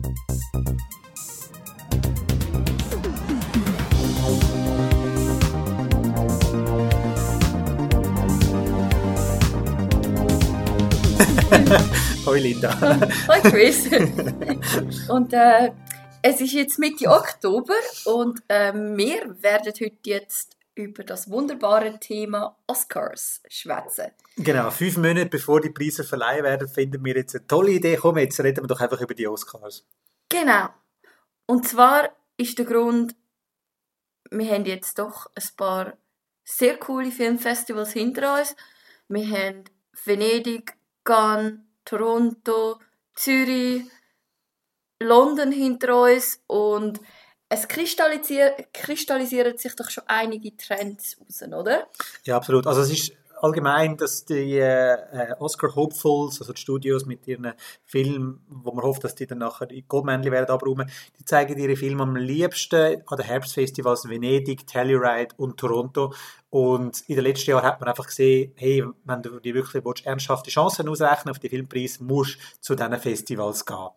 Hoi Linda. Hoi Chris. und äh, es ist jetzt Mitte Oktober und äh, wir werden heute jetzt über das wunderbare Thema Oscars schwätzen. Genau, fünf Monate bevor die Preise verleihen werden, finden wir jetzt eine tolle Idee. Komm, jetzt reden wir doch einfach über die Oscars. Genau. Und zwar ist der Grund, wir haben jetzt doch ein paar sehr coole Filmfestivals hinter uns. Wir haben Venedig, Cannes, Toronto, Zürich, London hinter uns und es kristallisieren sich doch schon einige Trends raus, oder? Ja, absolut. Also es ist allgemein, dass die äh, Oscar-Hopefuls, also die Studios mit ihren Filmen, wo man hofft, dass die dann nachher die Goldmännchen werden abräumen, die zeigen ihre Filme am liebsten an den Herbstfestivals Venedig, Telluride und Toronto. Und in den letzten Jahren hat man einfach gesehen, hey, wenn du dir wirklich willst, ernsthafte Chancen ausrechnen auf den Filmpreis, musst du zu diesen Festivals gehen.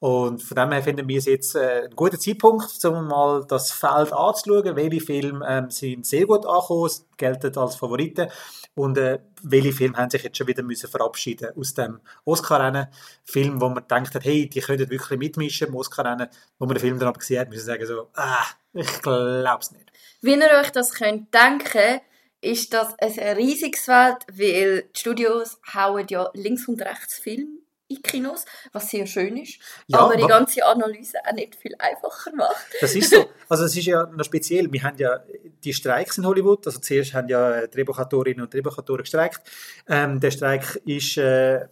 Und von dem her finden wir es jetzt äh, ein guter Zeitpunkt, um mal das Feld anzuschauen, welche Filme ähm, sind sehr gut angekommen, gelten als Favoriten und äh, welche Filme haben sich jetzt schon wieder müssen verabschieden aus dem Oscar-Rennen. Film, wo man denkt hat, hey, die können wirklich mitmischen im Oscar-Rennen, wo man den Film dann aber gesehen hat, müssen sagen so, ah, ich glaube es nicht. Wie ihr euch das könnt denken, ist das ein riesiges Feld, weil die Studios hauen ja links und rechts Filme in Kinos, was sehr schön ist, ja, aber die ganze Analyse auch nicht viel einfacher macht. Das ist so. Also es ist ja noch speziell. Wir haben ja die Streiks in Hollywood. Also zuerst haben ja Drehbuchautorinnen und Drehbuchautoren gestreikt. Ähm, der Streik ist äh,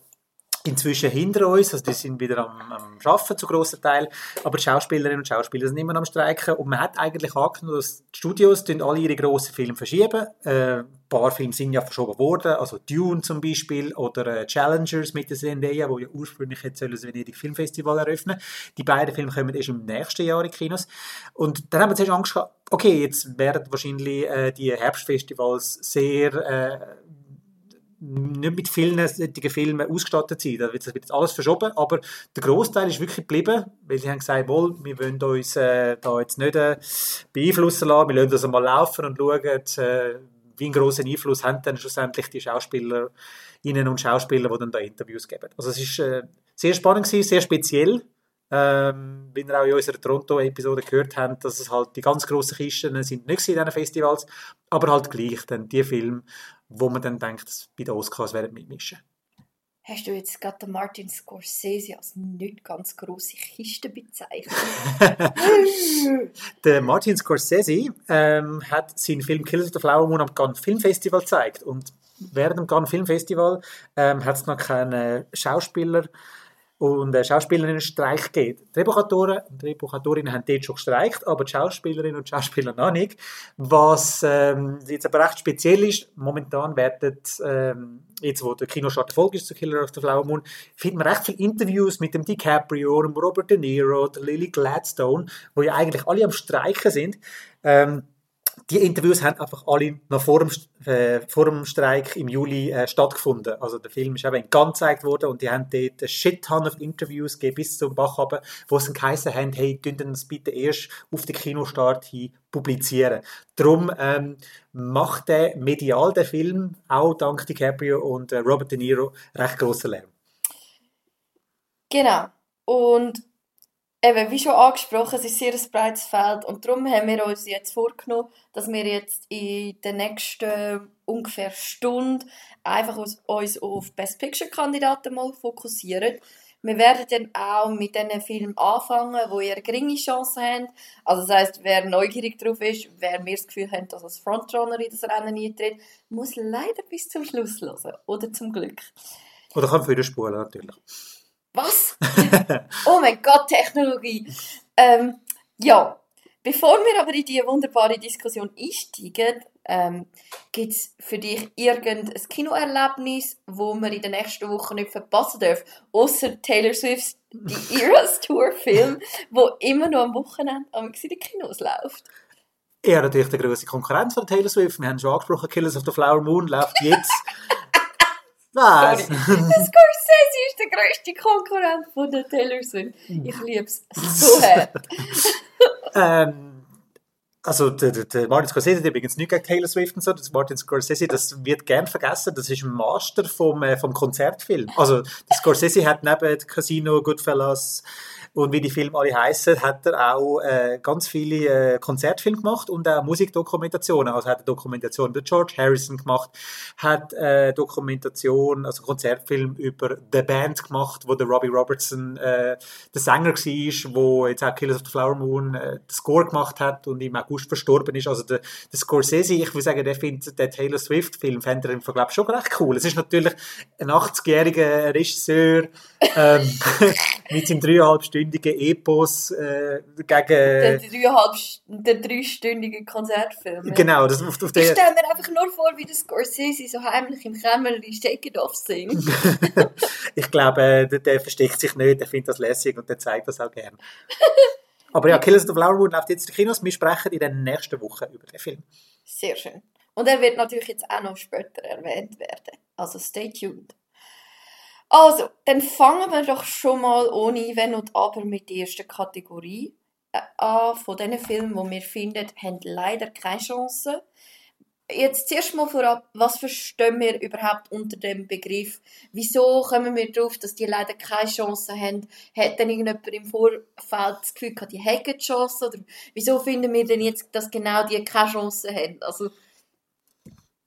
inzwischen hinter uns, also die sind wieder am, am Arbeiten zu grossen Teil, aber die Schauspielerinnen und Schauspieler sind immer am Streiken. Und man hat eigentlich angenommen, dass die Studios alle ihre grossen Filme verschieben. Äh, ein paar Filme sind ja verschoben worden, also Dune zum Beispiel oder äh, Challengers mit der Zendaya, wo ja ursprünglich jetzt das Venedig Filmfestival eröffnen. Die beiden Filme kommen erst im nächsten Jahr in Kinos. Und dann haben wir zuerst Angst gehabt, okay, jetzt werden wahrscheinlich äh, die Herbstfestivals sehr äh, nicht mit vielen solchen Filmen ausgestattet sein. Da wird jetzt alles verschoben, aber der Großteil ist wirklich geblieben, weil sie haben gesagt, wohl, wir wollen uns äh, da jetzt nicht äh, beeinflussen lassen, wir lassen das einmal laufen und schauen, äh, wie einen grossen Einfluss haben dann schlussendlich die Schauspielerinnen und Schauspieler, die dann da Interviews geben. Also es ist äh, sehr spannend gewesen, sehr speziell, ähm, wie ihr auch in unserer Toronto-Episode gehört habt, dass es halt die ganz grossen Kisten sind nicht in diesen Festivals, aber halt gleich dann die Filme, wo man dann denkt, dass bei den Oscars werden mitmischen. Hast du jetzt gerade den Martin Scorsese als nicht ganz grosse Kiste bezeichnet? der Martin Scorsese ähm, hat seinen Film Killers of the Flower Moon am Cannes Film Festival gezeigt und während dem Cannes Film Festival ähm, hat es noch keinen Schauspieler und äh, Schauspielerinnenstreich geht. Drehbuchautoren und Drehbuchautorinnen haben dort schon gestreikt, aber die Schauspielerinnen und Schauspieler noch nicht. Was ähm, jetzt aber recht speziell ist, momentan werden, ähm, jetzt wo der Kinostart Erfolg ist zu Killer of the Flower Moon, findet man recht viele Interviews mit dem DiCaprio, dem Robert De Niro, der Lily Gladstone, wo ja eigentlich alle am Streiken sind. Ähm, die Interviews haben einfach alle noch vor dem, äh, vor dem Streik im Juli äh, stattgefunden. Also der Film ist eben in Cannes gezeigt worden und die haben dort eine Shit-Ton of Interviews gegeben bis zum Bach runter, wo sie geheißen haben, hey, tun das bitte erst auf den Kinostart hin publizieren. Darum ähm, macht der medial der Film, auch dank DiCaprio und äh, Robert De Niro, recht grossen Lärm. Genau. Und eben, wie schon angesprochen, es ist sehr ein breites Feld und darum haben wir uns jetzt vorgenommen, dass wir jetzt in der nächsten ungefähr Stunde einfach uns, auf Best Picture Kandidaten mal fokussieren. Wir werden dann auch mit diesen Filmen anfangen, wo ihr geringe Chancen habt. Also das heisst, wer neugierig drauf ist, wer mir das Gefühl hat, dass als Frontrunner in das Rennen eintritt, muss leider bis zum Schluss hören. Oder zum Glück. Oder kann für spulen, natürlich. Was? oh mein Gott, Technologie. Ähm, ja, bevor wir aber in diese wunderbare Diskussion einsteigen, ähm, gibt es für dich irgendein Kinoerlebnis, wo wir in den nächsten Wochen nicht verpassen dürfen, außer Taylor Swift's The Eras Tour Film, wo immer noch am Wochenende am in den Kinos läuft? Er natürlich der größte Konkurrent von Taylor Swift. Wir haben schon angesprochen, Killers of the Flower Moon läuft jetzt Was? Sorry. Scorsese ist der grösste Konkurrent von der Taylor Swift. Ich liebe es so hart. ähm, also der, der, der Martin Scorsese hat übrigens nicht gegen Taylor Swift und so. Das Martin Scorsese, das wird gern vergessen. Das ist ein Master vom, äh, vom Konzertfilm. Also der Scorsese hat neben Casino, Goodfellas und wie die Filme alle heißen, hat er auch äh, ganz viele äh, Konzertfilme gemacht und auch Musikdokumentationen. Also hat er Dokumentation über George Harrison gemacht, hat äh, Dokumentation, also Konzertfilm über The Band gemacht, wo der Robbie Robertson äh, der Sänger war, wo jetzt auch Killers of the Flower Moon äh, den Score gemacht hat und im August verstorben ist. Also der, der Scorsese, ich würde sagen, der findet den Taylor Swift-Film, fände er im Vergleich schon recht cool. Es ist natürlich ein 80-jähriger Regisseur ähm, mit seinem dreieinhalb Stunden dreistündigen Epos äh, gegen... Der, dreieinhalb, der dreistündige Konzertfilm. Genau. Das, auf, auf ich stelle mir einfach nur vor, wie der Scorsese so heimlich im Kämmerlein Shake It Off singt. ich glaube, äh, der, der, versteckt sich nicht, der findet das lässig und der zeigt das auch gern. Aber ja, Killers of the Flower Moon läuft jetzt in Kinos. Wir sprechen in den nächsten Wochen über den Film. Sehr schön. Und er wird natürlich jetzt auch noch später erwähnt werden. Also stay tuned. Also, dann fangen wir doch schon mal ohne Wenn und Aber mit der ersten Kategorie äh, an. Von diesen Filmen, die wir finden, haben leider keine Chance. Jetzt zuerst mal vorab, was verstehen wir überhaupt unter dem Begriff? Wieso kommen wir darauf, dass die leider keine Chance haben? Hat denn irgendjemand im Vorfeld das Gefühl gehabt, die hätten Chance? Oder wieso finden wir denn jetzt, dass genau die keine Chance haben? Also,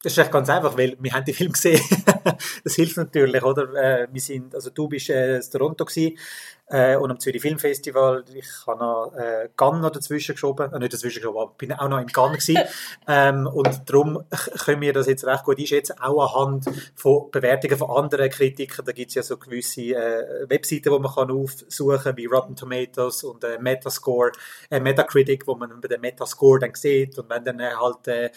das ist echt ganz einfach, weil wir haben den Film gesehen. das hilft natürlich, oder? Äh, wir sind, also du bist äh, in Toronto gewesen, äh, und am Zürich Filmfestival. Ich habe noch äh, Cannes noch dazwischen geschoben, äh, nicht dazwischen geschoben, aber bin auch noch in Cannes gewesen. ähm, und darum können wir das jetzt recht gut einschätzen, auch anhand von Bewertungen von anderen Kritikern. Da gibt es ja so gewisse äh, Webseiten, wo man kann aufsuchen kann, wie Rotten Tomatoes und äh, Metascore, äh, Metacritic, wo man den Metascore dann sieht. Und wenn dann äh, halt äh,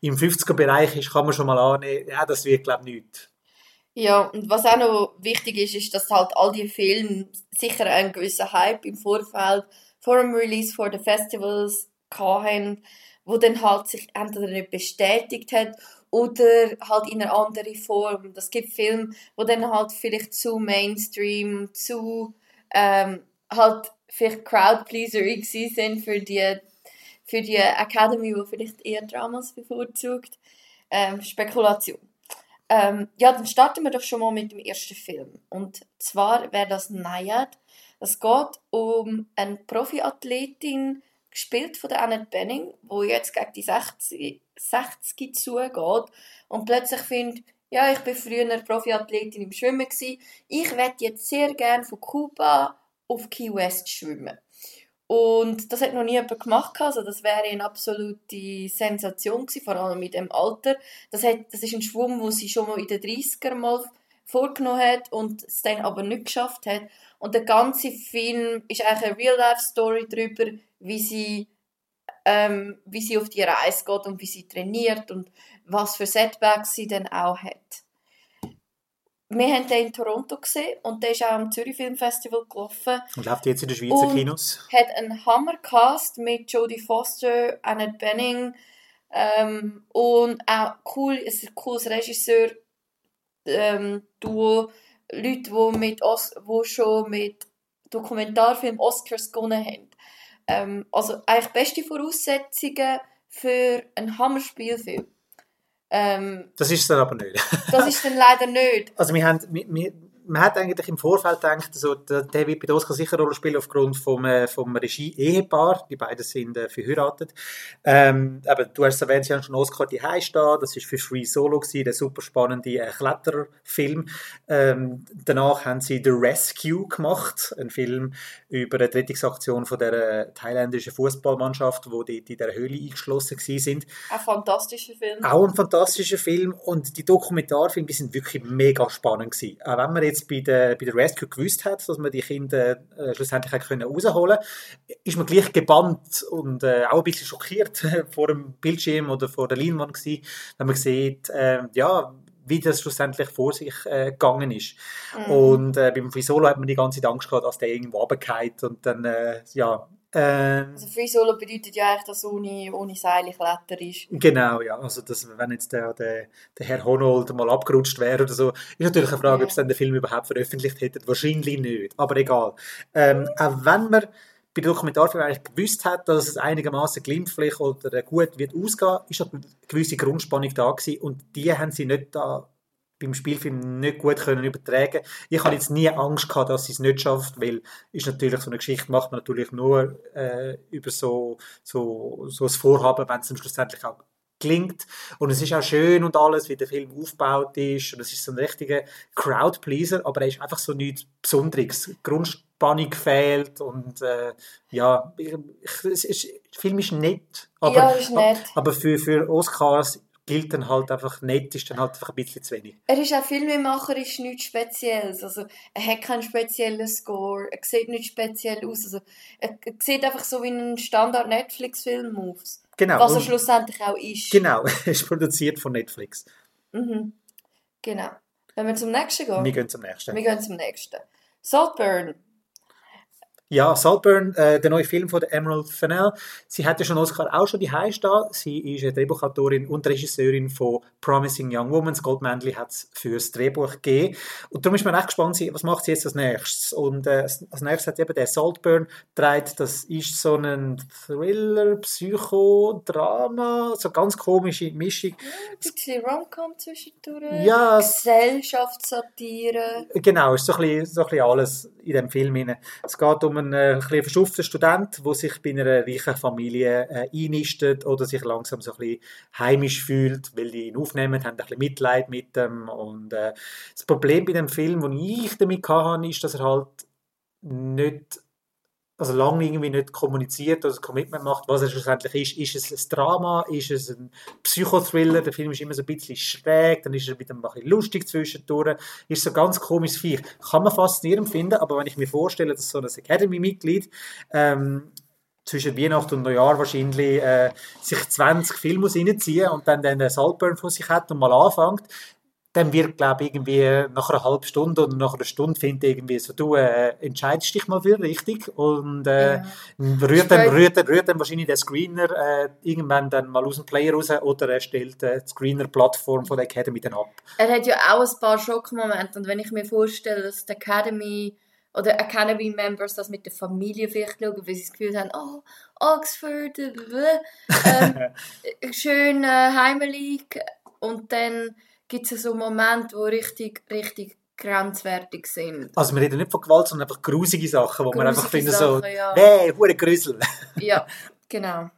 im 50er-Bereich ist, kann man schon mal annehmen, ja, das wird, glaube ich, nichts. Ja, und was auch noch wichtig ist, ist, dass halt all die Filme sicher einen gewissen Hype im Vorfeld vor dem Release vor den Festivals hatten, wo dann halt sich entweder nicht bestätigt hat oder halt in einer anderen Form. Das gibt Filme, wo dann halt vielleicht zu Mainstream, zu ähm, halt vielleicht Crowdpleaser sind für die, für die Academy, die vielleicht eher Dramas bevorzugt. Ähm, Spekulation. Ähm, ja, dann starten wir doch schon mal mit dem ersten Film. Und zwar wäre das Nayad. Es geht um eine Profiathletin, gespielt von der Annette Benning, wo jetzt gegen die 60, 60 zugeht und plötzlich findet, ja, ich bin früher Profiathletin im Schwimmen gewesen. Ich werde jetzt sehr gerne von Kuba auf Key West schwimmen. Und das hat noch nie jemand gemacht. Also das wäre eine absolute Sensation gewesen, vor allem mit dem Alter. Das, hat, das ist ein Schwumm, wo sie schon mal in den 30er mal vorgenommen hat und es dann aber nicht geschafft hat. Und der ganze Film ist eigentlich eine Real-Life-Story darüber, wie sie, ähm, wie sie auf die Reise geht und wie sie trainiert und was für Setbacks sie dann auch hat wir haben den in Toronto gesehen und der ist auch am Zürich Film Festival gelaufen. Und läuft jetzt in den Schweizer und Kinos. hat einen Hammercast mit Jodie Foster, Annette Benning ähm, und auch cool, es ist ein cooles Regisseur ähm, Duo, Leute, die, mit Os die schon mit Dokumentarfilm Oscars gewonnen haben. Ähm, also eigentlich beste Voraussetzungen für einen Hammerspielfilm. Ähm, das ist es dann aber nicht. das ist dann leider nicht. Also wir haben, wir, wir, man hat eigentlich im Vorfeld gedacht, also, der, der wird bei den Oscar sicher eine Rolle spielen aufgrund vom, äh, vom Regie-Ehepaar. Die beiden sind äh, verheiratet. Ähm, aber du hast erwähnt, sie haben schon Oscar die da. Das ist für Free Solo gewesen, der super spannende äh, Kletterfilm. Ähm, danach haben sie The Rescue gemacht, ein Film über eine Rettungsaktion von der äh, thailändischen Fußballmannschaft, wo die, die in der Höhle eingeschlossen sind. Ein fantastischer Film. Auch ein fantastischer Film und die Dokumentarfilme, die sind wirklich mega spannend gewesen. Auch wenn man jetzt jetzt bei der, bei der Rescue gewusst hat, dass man die Kinder äh, schlussendlich auch können rausholen konnte, ist man gleich gebannt und äh, auch ein bisschen schockiert vor dem Bildschirm oder vor der Leinwand gewesen, wenn man sieht, äh, ja, wie das schlussendlich vor sich äh, gegangen ist. Mhm. Und äh, beim Frisolo hat man die ganze Zeit Angst gehabt, dass der irgendwo runterfällt und dann, äh, ja, Ähm, Also Free Solo bedeutet ja eigentlich, dass ohne, ohne Seile Kletter ist. Genau, ja. Also, dass, wenn jetzt der, der, der Herr Honold mal abgerutscht wäre oder so, ist natürlich eine Frage, Ja. ob sie dann den Film überhaupt veröffentlicht hätten. Wahrscheinlich nicht, aber egal. Ähm, auch wenn man bei der Dokumentarfilm eigentlich gewusst hat, dass es einigermaßen glimpflich oder gut wird ausgehen, ist eine gewisse Grundspannung da gewesen und die haben sie nicht da beim Spielfilm nicht gut können übertragen. Ich habe jetzt nie Angst gehabt, dass sie es nicht schafft, weil ist natürlich so eine Geschichte macht man natürlich nur äh, über so so so ein Vorhaben, wenn es dann schlussendlich auch gelingt. Und es ist auch schön und alles, wie der Film aufgebaut ist. Und es ist so ein richtiger Crowdpleaser, aber er ist einfach so nichts Besonderes. Grundspannung fehlt und äh, ja, ich, ich, ist, der Film ist nett. Aber, Ja, ist nett. aber für, für Oscars gilt dann halt einfach nett, ist dann halt einfach ein bisschen zu wenig. Er ist auch filmemacherisch nichts Spezielles. Also, er hat keinen speziellen Score, er sieht nicht speziell aus. Also, er, er sieht einfach so wie ein Standard-Netflix-Film aus. Genau. Was er schlussendlich auch ist. Genau, ist produziert von Netflix. Mhm. Genau. Wenn wir zum nächsten gehen? Wir gehen zum nächsten. Wir gehen zum nächsten. Saltburn. Ja, Saltburn, äh, der neue Film von der Emerald Fennell. Sie hat ja schon Oscar auch schon die da. Sie ist eine Drehbuchautorin und Regisseurin von Promising Young Woman. Das Goldmännchen hat es fürs Drehbuch gegeben. Und darum ist man echt gespannt, was macht sie jetzt als nächstes. Und äh, als nächstes hat eben der Saltburn gedreht. Das ist so ein Thriller, Psychodrama, so ganz komische Mischung. Ein bisschen Rom-Com zwischendurch. Ja, es- Gesellschaftssatire. Genau, ist so ein bisschen, so ein bisschen alles in dem Film. Es geht um äh, ein bisschen verschufften Student, der sich bei einer reichen Familie äh, einnistet oder sich langsam so ein bisschen heimisch fühlt, weil die ihn aufnehmen, haben ein bisschen Mitleid mit ihm. Und äh, das Problem bei dem Film, das ich damit hatte, ist, dass er halt nicht also lange irgendwie nicht kommuniziert oder ein Commitment macht, was er schlussendlich ist. Ist es ein Drama? Ist es ein Psychothriller? Der Film ist immer so ein bisschen schräg, dann ist er wieder ein bisschen lustig zwischendurch. Ist so ganz komisches Viech. Kann man faszinierend finden, aber wenn ich mir vorstelle, dass so ein Academy-Mitglied ähm, zwischen Weihnachten und Neujahr wahrscheinlich äh, sich 20 Filme reinziehen und dann den Saltburn von sich hat und mal anfängt, dann wird, glaube ich, irgendwie nach einer halben Stunde oder nach einer Stunde findet irgendwie so, du äh, entscheidest dich mal für richtig und äh, Ja. rührt, dann, rührt, dann, rührt dann wahrscheinlich der Screener äh, irgendwann dann mal aus dem Player raus oder er stellt äh, die Screener-Plattform von der Academy dann ab. Er hat ja auch ein paar Schockmomente und wenn ich mir vorstelle, dass die Academy oder Academy Members das mit der Familie vielleicht schauen, weil sie das Gefühl haben, oh, Oxford, äh, ähm, schön äh, heimelig und dann gibt es so Momente, die richtig, richtig grenzwertig sind. Also wir reden nicht von Gewalt, sondern einfach grusige Sachen, wo man einfach Grusige finden so, ja. hey, hure Grüsel. Ja, genau.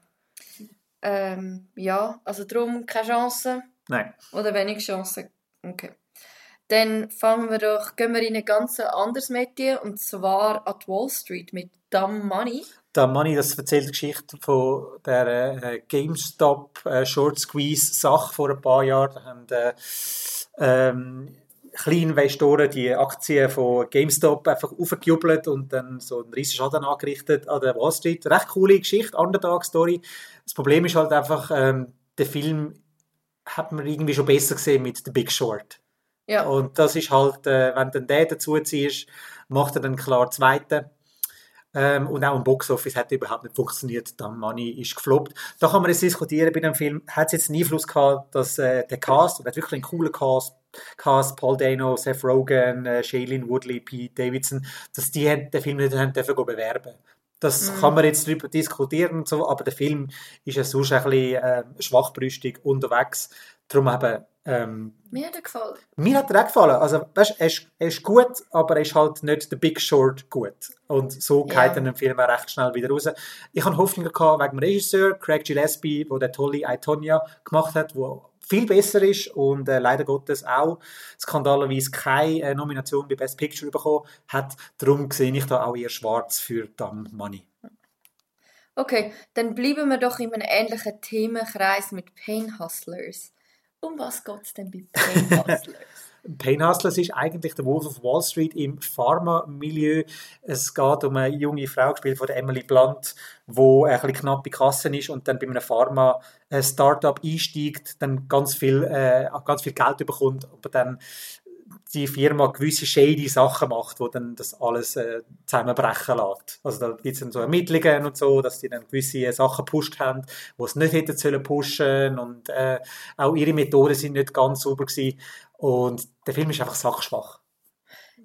Ähm, ja, also darum keine Chance. Nein. Oder wenig Chancen. Okay. Dann fangen wir doch, gehen wir in ein ganz anderes Metier und zwar an die Wall Street mit Dumb Money. Da Manni, das erzählt die Geschichte von der äh, GameStop äh, Short Squeeze Sache vor ein paar Jahren. Da haben äh, ähm, Kleininvestoren die Aktien von GameStop einfach aufgejubelt und dann so einen riesen Schaden angerichtet an der Wall Street. Recht coole Geschichte, Underdog-Story. Das Problem ist halt einfach, ähm, der Film hat man irgendwie schon besser gesehen mit The Big Short. Ja, Und das ist halt, äh, wenn du dann den dazu ziehst, macht er dann klar zweiten. Ähm, und auch im Boxoffice hat er überhaupt nicht funktioniert. Dann Money ist gefloppt. Da kann man jetzt diskutieren bei dem Film. Hat es jetzt einen Einfluss gehabt, dass äh, der Cast, und hat wirklich einen coolen Cast, Cast Paul Dano, Seth Rogen, äh, Shailene Woodley, Pete Davidson, dass die haben den Film nicht haben dürfen bewerben. Das Mhm. kann man jetzt darüber diskutieren und so, aber der Film ist ja sonst ein bisschen äh, schwachbrüstig unterwegs. Darum eben, ähm, mir hat er gefallen. mir hat er auch gefallen. Also, weißt, er, ist, er ist gut, aber er ist halt nicht der Big Short gut. Und so geht dann der Film auch recht schnell wieder raus. Ich habe Hoffnung gehabt wegen dem Regisseur, Craig Gillespie, der der tolle I, Tonya gemacht hat, wo viel besser ist und äh, leider Gottes auch skandalerweise keine äh, Nomination bei Best Picture bekommen hat. Darum sehe ich da auch eher schwarz für Dumb Money. Okay, dann bleiben wir doch in einem ähnlichen Themenkreis mit Pain Hustlers. Um was geht es denn bei Pain Hustlers? Pain Hustlers ist eigentlich der Wolf of Wall Street im Pharma-Milieu. Es geht um eine junge Frau, gespielt von Emily Blunt, wo ein bisschen knapp bei Kassen ist und dann bei einem Pharma-Startup einsteigt, dann ganz viel, äh, ganz viel Geld bekommt, aber dann die Firma gewisse shady Sachen macht, wo dann das alles äh, zusammenbrechen lässt. Also da gibt es dann so Ermittlungen und so, dass die dann gewisse Sachen gepusht haben, die es nicht hätten sollen pushen und äh, auch ihre Methoden sind nicht ganz sauber gewesen. Und der Film ist einfach sachschwach.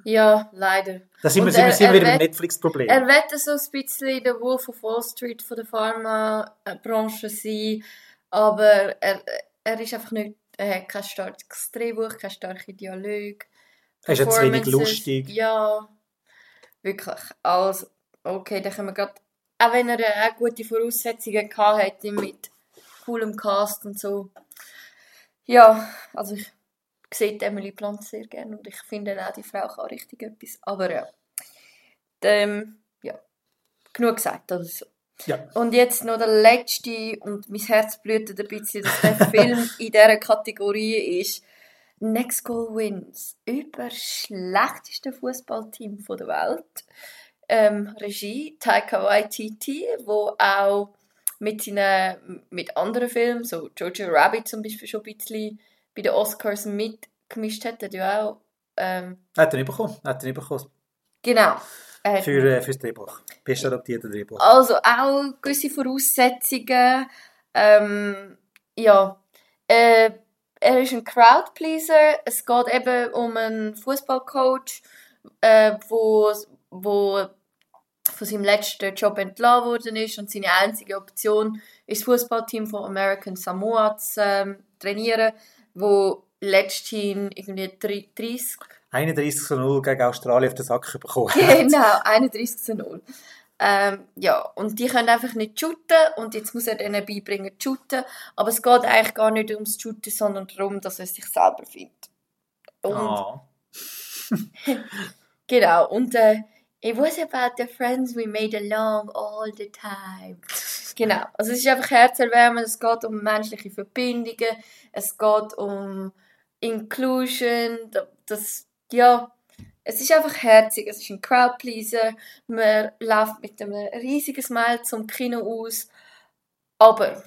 Ja, leider. Da sind wir, sind wir, sind wir er wird- Netflix-Problem. Er wird so ein bisschen der Wolf of Wall Street von der Pharmabranche sein, aber er, er ist einfach nicht, er hat kein starkes Drehbuch, kein starke Dialog. Ist zu wenig lustig. Ja, wirklich. Also, okay, dann können wir gerade, auch wenn er äh, gute Voraussetzungen gehabt hätte mit coolem Cast und so. Ja, also ich sehe die Emily Blunt sehr gerne und ich finde auch, die Frau kann richtig etwas. Aber ja, ähm, ja, genug gesagt. Also. Ja. Und jetzt noch der letzte und mein Herz blutet ein bisschen, dass der Film in dieser Kategorie ist. Next Goal Wins über das schlechteste Fußballteam der Welt. Ähm, Regie Taika Waititi, wo auch mit seinen mit anderen Filmen, so Jojo Rabbit zum Beispiel schon ein bisschen bei den Oscars mitgemischt hat, hat ja auch ähm, Hat er nicht bekommen. Hat er nicht bekommen. genau. Hat Für, äh, fürs Drehbuch. Best adaptierte Drehbuch. Also auch gewisse Voraussetzungen. Ähm, ja, äh, er ist ein Crowdpleaser. Es geht eben um einen Fußballcoach, äh, wo, wo von seinem letzten Job entlassen worden ist und seine einzige Option ist das Fußballteam von American Samoa zu ähm, trainieren, wo letzthin irgendwie drei- 30 31 zu 0 gegen Australien auf den Sack bekommen. Genau, 31 zu 0. Ähm, ja, und die können einfach nicht shooten und jetzt muss er denen beibringen zu shooten. Aber es geht eigentlich gar nicht ums Shooten, sondern darum, dass er sich selber findet. Und Ah. genau, und äh, it was about the friends we made along all the time. Genau, also es ist einfach herzerwärmend, es geht um menschliche Verbindungen, es geht um Inclusion, da- das, ja, es ist einfach herzig, es ist ein Crowdpleaser, man läuft mit einem riesigen Smile zum Kino aus, aber,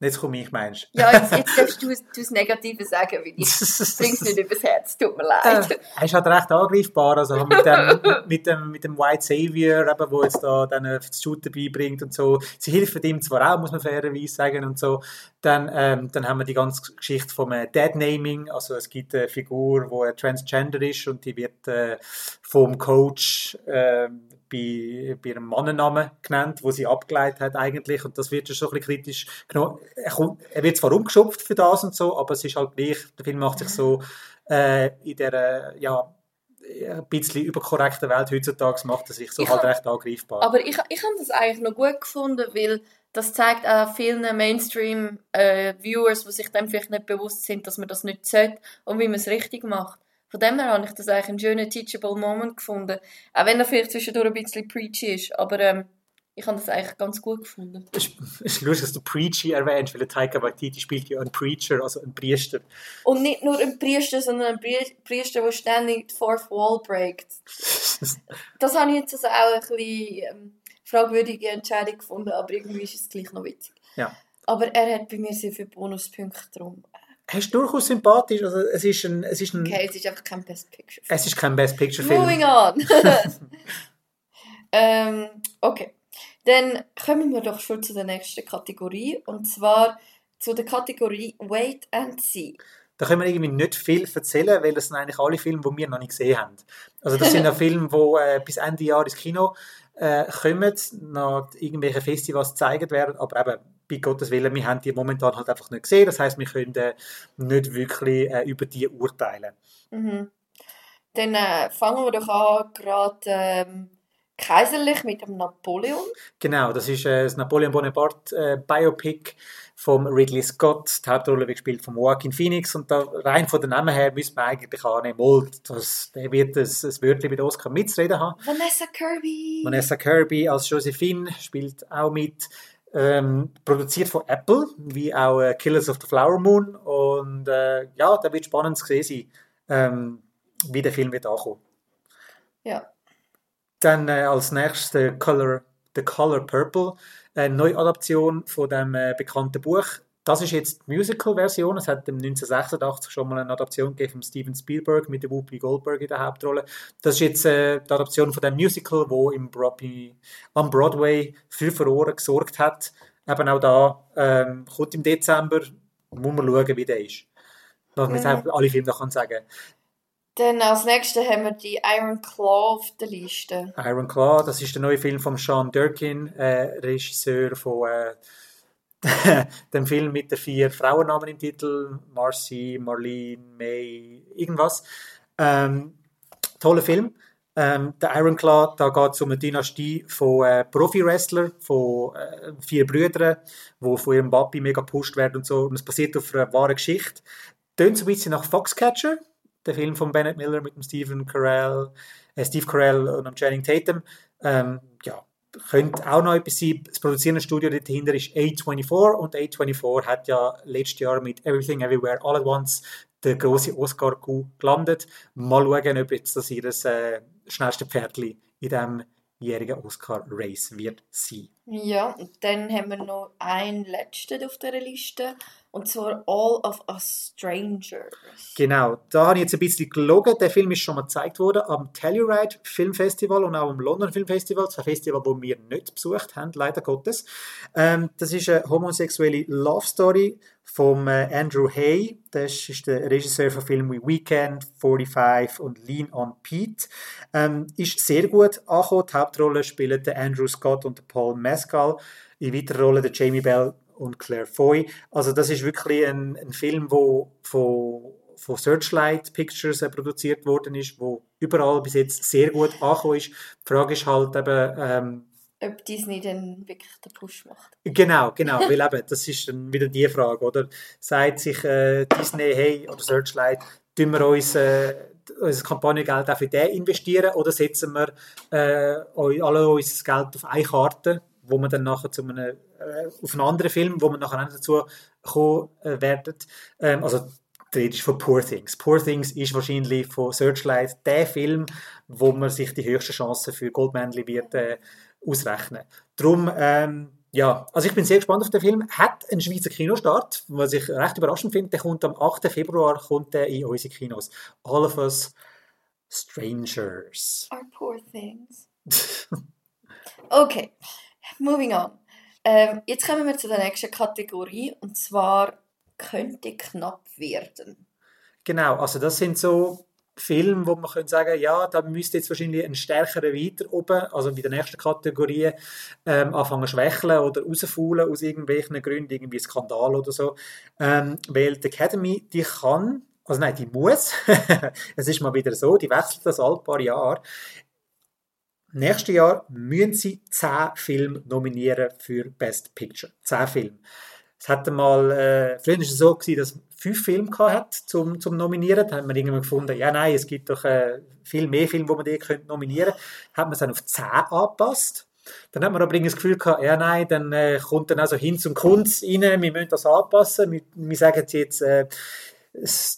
Jetzt komme ich, meinst du? ja, jetzt, jetzt darfst du, das Negative sagen, weil ich bring's nicht übers Herz, tut mir leid. Äh, er ist halt recht angreifbar, also mit dem, mit dem, mit dem White Savior, eben, wo jetzt da dann äh, das Shooter beibringt und so. Sie hilft ihm zwar auch, muss man fairerweise sagen und so. Dann, ähm, dann haben wir die ganze Geschichte vom äh, Dead-Naming, also es gibt eine Figur, wo äh, transgender ist und die wird äh, vom Coach äh, bei, bei ihrem Mannennamen genannt, wo sie abgeleitet hat eigentlich und das wird schon ein bisschen kritisch genommen. Er, kommt, er wird zwar umgeschupft für das und so, aber es ist halt gleich, der Film macht sich so äh, in der ja, ein bisschen überkorrekten Welt heutzutage macht er sich so Ich halt hab- recht angreifbar. Aber ich, ich habe das eigentlich noch gut gefunden, weil das zeigt auch vielen Mainstream-Viewers, die sich dem vielleicht nicht bewusst sind, dass man das nicht sollte und wie man es richtig macht. Von dem her habe ich das eigentlich einen schönen teachable Moment gefunden. Auch wenn er vielleicht zwischendurch ein bisschen preachy ist, aber ähm, ich habe das eigentlich ganz gut gefunden. Es ist, lustig, dass du Preachy erwähnst, weil der Taika Waititi spielt ja einen Preacher, also einen Priester. Und nicht nur ein Priester, sondern ein Pri- Priester, der ständig die Fourth Wall breakt. Das habe ich jetzt also auch ein bisschen ähm, fragwürdige Entscheidung gefunden, aber irgendwie ist es gleich noch witzig. Ja. Aber er hat bei mir sehr viele Bonuspunkte drum. Er ist durchaus sympathisch, also es ist ein, es ist ein, Okay, es ist einfach kein Best Picture. es ist kein Best Picture Film. Moving on. ähm, okay. Dann kommen wir doch schon zu der nächsten Kategorie. Und zwar zu der Kategorie Wait and See. Da können wir irgendwie nicht viel erzählen, weil das sind eigentlich alle Filme, die wir noch nicht gesehen haben. Also das sind ja Filme, die äh, bis Ende Jahr ins Kino äh, kommen, noch irgendwelche Festivals gezeigt werden, aber eben, bei Gottes Willen, wir haben die momentan halt einfach nicht gesehen, das heißt, wir können äh, nicht wirklich äh, über die urteilen. Mhm. Dann äh, fangen wir doch an, gerade ähm, kaiserlich mit dem Napoleon. Genau, das ist äh, das Napoleon Bonaparte äh, Biopic vom Ridley Scott. Die Hauptrolle wird gespielt von Joaquin Phoenix und da, rein von den Namen her müsste man eigentlich annehmen, dass der wird ein, ein Wörtchen mit Oscar mitzureden haben. Vanessa Kirby. Vanessa Kirby als Josephine spielt auch mit. Ähm, produziert von Apple, wie auch äh, Killers of the Flower Moon. Und äh, ja, da wird spannend zu sehen sein, ähm, wie der Film wird ankommen. Ja. Dann äh, als nächstes The Color, The Color Purple, eine Neuadaption von dem äh, bekannten Buch. Das ist jetzt die Musical-Version. Es hat 1986 schon mal eine Adaption gegeben von Steven Spielberg mit der Whoopi Goldberg in der Hauptrolle. Das ist jetzt äh, die Adaption von dem Musical, wo im Broadway, am Broadway für Furore gesorgt hat. Eben auch da ähm, kommt im Dezember, muss man schauen, wie der ist. Dass man Mhm. alle Filme kann sagen Dann als nächstes haben wir die Iron Claw auf der Liste. Iron Claw, das ist der neue Film von Sean Durkin, äh, Regisseur von äh, dem Film mit den vier Frauennamen im Titel, Marcy, Marlene, May, irgendwas. Ähm, toller Film. Ähm, der Iron Claw, da geht es um eine Dynastie von äh, Profi-Wrestler, von äh, vier Brüdern, die von ihrem Papi mega gepusht werden und so. Und es basiert auf einer wahren Geschichte. Tönt so ein bisschen nach Foxcatcher, der Film von Bennett Miller mit dem Stephen Carell, äh, Steve Carell und dem Channing Tatum. Ähm, könnte auch noch etwas sein. Das produzierende Studio dahinter ist A24 und A24 hat ja letztes Jahr mit Everything Everywhere All at Once den grossen Oscar-Coup gelandet. Mal schauen, ob jetzt das ihr äh, schnellste Pferdli in diesem jährigen Oscar-Race wird sein. Ja, und dann haben wir noch einen letzten auf dieser Liste. Und zwar All of Us Strangers. Genau, da habe ich jetzt ein bisschen gelogen. Der Film ist schon mal gezeigt worden am Telluride Filmfestival und auch am London Filmfestival, zwei Festival, wo wir nicht besucht haben, leider Gottes. Ähm, das ist eine homosexuelle Love Story von äh, Andrew Hay. Das ist der Regisseur von Filmen wie Weekend, 45 und Lean on Pete. Ähm, ist sehr gut angekommen. Die Hauptrolle spielen der Andrew Scott und der Paul Mescal. In weiterer Rolle der Jamie Bell und Claire Foy. Also das ist wirklich ein, ein Film, wo von, von Searchlight Pictures äh, produziert worden ist, wo überall bis jetzt sehr gut angekommen ist. Die Frage ist halt eben, ähm, Ob Disney dann wirklich den Push macht. Genau, genau, weil eben, das ist dann wieder die Frage, oder? Sagt sich äh, Disney, hey, oder Searchlight, tun wir uns äh, unser Kampagnengeld auch für den investieren oder setzen wir äh, alle unser Geld auf eine Karte, wo man dann nachher zu einem, äh, auf einen anderen Film, wo man nachher auch dazu kommen äh, werden. Ähm, also die Rede ist von Poor Things. Poor Things ist wahrscheinlich von Searchlight der Film, wo man sich die höchsten Chancen für Goldmanley wird äh, ausrechnen. Darum, ähm, ja, also ich bin sehr gespannt auf den Film. Hat einen Schweizer Kinostart, was ich recht überraschend finde. Der kommt am 8. Februar kommt der in unsere Kinos. All of Us Strangers. Our poor things. Okay, moving on. Ähm, jetzt kommen wir zu der nächsten Kategorie und zwar könnte knapp werden. Genau, also das sind so Filme, wo man könnte sagen, ja, da müsste jetzt wahrscheinlich ein stärkerer weiter oben, also bei der nächsten Kategorie, ähm, anfangen schwächeln oder rausfallen aus irgendwelchen Gründen, irgendwie Skandal oder so. Ähm, weil die Academy, die kann, also nein, die muss, es ist mal wieder so, die wechselt das alle paar Jahre. Nächstes Jahr müssen sie 10 Filme nominieren für Best Picture. 10 Filme. Es hatte mal, äh, früher war es so, gewesen, dass fünf Filme hat zum, zum Nominieren. Dann hat man irgendwann gefunden, ja nein, es gibt doch äh, viel mehr Filme, die man die könnte nominieren könnte. Hat man es dann auf 10 angepasst. Dann hat man aber das Gefühl gehabt, ja nein, dann äh, kommt dann also Hinz und Kunz rein, wir müssen das anpassen. Wir, wir sagen jetzt, äh,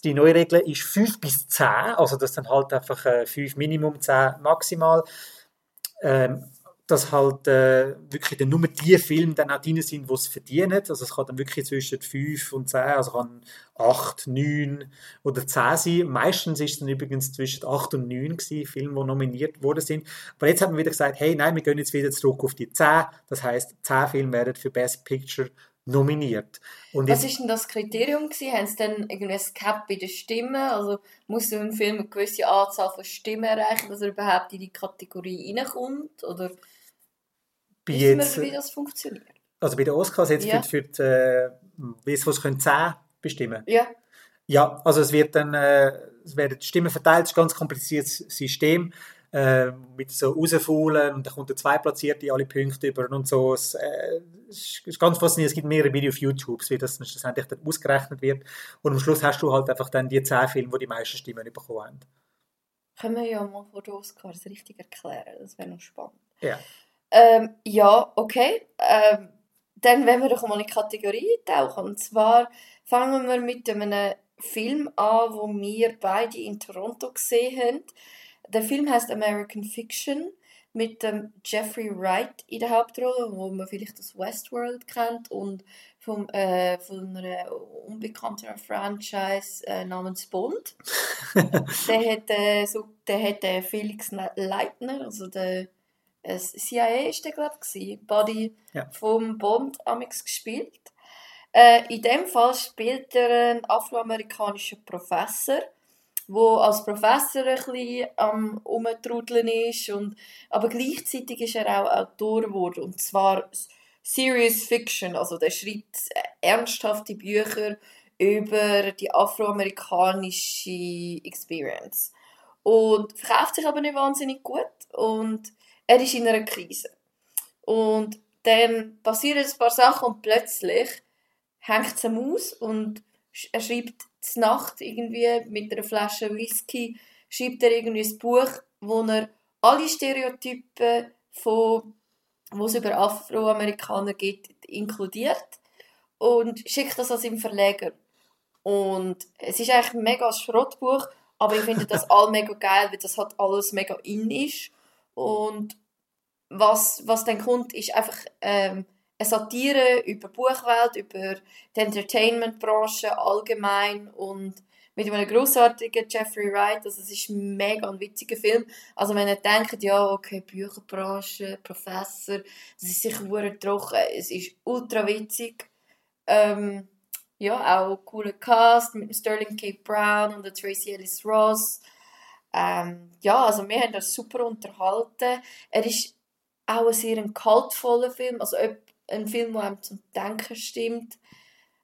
die neue Regel ist 5 bis 10, also das dann halt einfach äh, 5 Minimum, 10 maximal. Ähm, dass halt äh, wirklich dann nur die Filme dann auch drin sind, die es verdienen. Also es kann dann wirklich zwischen 5 und 10, also kann 8, 9 oder 10 sein. Meistens ist es dann übrigens zwischen 8 und 9 gewesen, Filme, die nominiert worden sind. Aber jetzt haben wir wieder gesagt, hey, nein, wir gehen jetzt wieder zurück auf die 10. Das heißt, 10 Filme werden für Best Picture nominiert. Und Was ist denn das Kriterium gewesen? Haben sie dann irgendwie ein Cap bei den Stimmen? Also muss ein Film eine gewisse Anzahl von Stimmen erreichen, dass er überhaupt in die Kategorie reinkommt? Oder bei jetzt, wir, wie das funktioniert? also bei den Oscars jetzt Ja. für, für die, äh, wie es was können 10 bestimmen. Ja, Ja, also es wird dann, äh, es werden die Stimmen verteilt, es ist ein ganz kompliziertes System, äh, mit so rausfallen und dann kommt der Zweitplatzierte alle Punkte über und so. Es, äh, es ist ganz faszinierend, es gibt mehrere Videos auf YouTube, wie das schlussendlich dann ausgerechnet wird und am Schluss hast du halt einfach dann die 10 Filme, die die meisten Stimmen bekommen haben. können wir ja mal vor den Oscars richtig erklären. Das wäre noch spannend. Ja. Ähm, ja, okay. Ähm, dann wollen wir doch mal in die Kategorie tauchen. Und zwar fangen wir mit einem Film an, wo wir beide in Toronto gesehen haben. Der Film heißt American Fiction. mit dem Jeffrey Wright in der Hauptrolle, wo man vielleicht das Westworld kennt und vom, äh, von einer unbekannten Franchise äh, namens Bond. der hat, äh, so, der hat äh, Felix Leitner, also der äh, CIA ist der glaube ich, Buddy ja. vom Bond amix gespielt. Äh, in dem Fall spielt er einen afroamerikanischen Professor, wo als Professor ein bisschen am Umtrudeln ist. Und, aber gleichzeitig ist er auch Autor geworden. Und zwar Serious Fiction. Also der schreibt ernsthafte Bücher über die afroamerikanische Experience. Und verkauft sich aber nicht wahnsinnig gut. Und er ist in einer Krise. Und dann passieren ein paar Sachen und plötzlich hängt es ihm aus und er schreibt zur Nacht irgendwie mit einer Flasche Whisky, schreibt er irgendwie ein Buch, wo er alle Stereotypen von wo es über Afroamerikaner gibt, inkludiert und schickt das an seinen Verleger. Und es ist eigentlich ein mega Schrottbuch, aber ich finde das all mega geil, weil das halt alles mega in ist. Und was, was dann kommt, ist einfach ähm, eine Satire über die Buchwelt, über die Entertainmentbranche allgemein und mit einem großartigen Jeffrey Wright. Also es ist ein mega ein witziger Film. Also wenn ihr denkt, ja, okay, Bücherbranche, Professor, das ist sicher sehr trocken. Es ist ultra witzig. Ähm, ja, auch cooler Cast mit Sterling K. Brown und Tracy Ellis Ross. Ähm, ja, also wir haben das super unterhalten. Er ist auch ein sehr kaltvoller Film, also ein Film, der einem zum Denken stimmt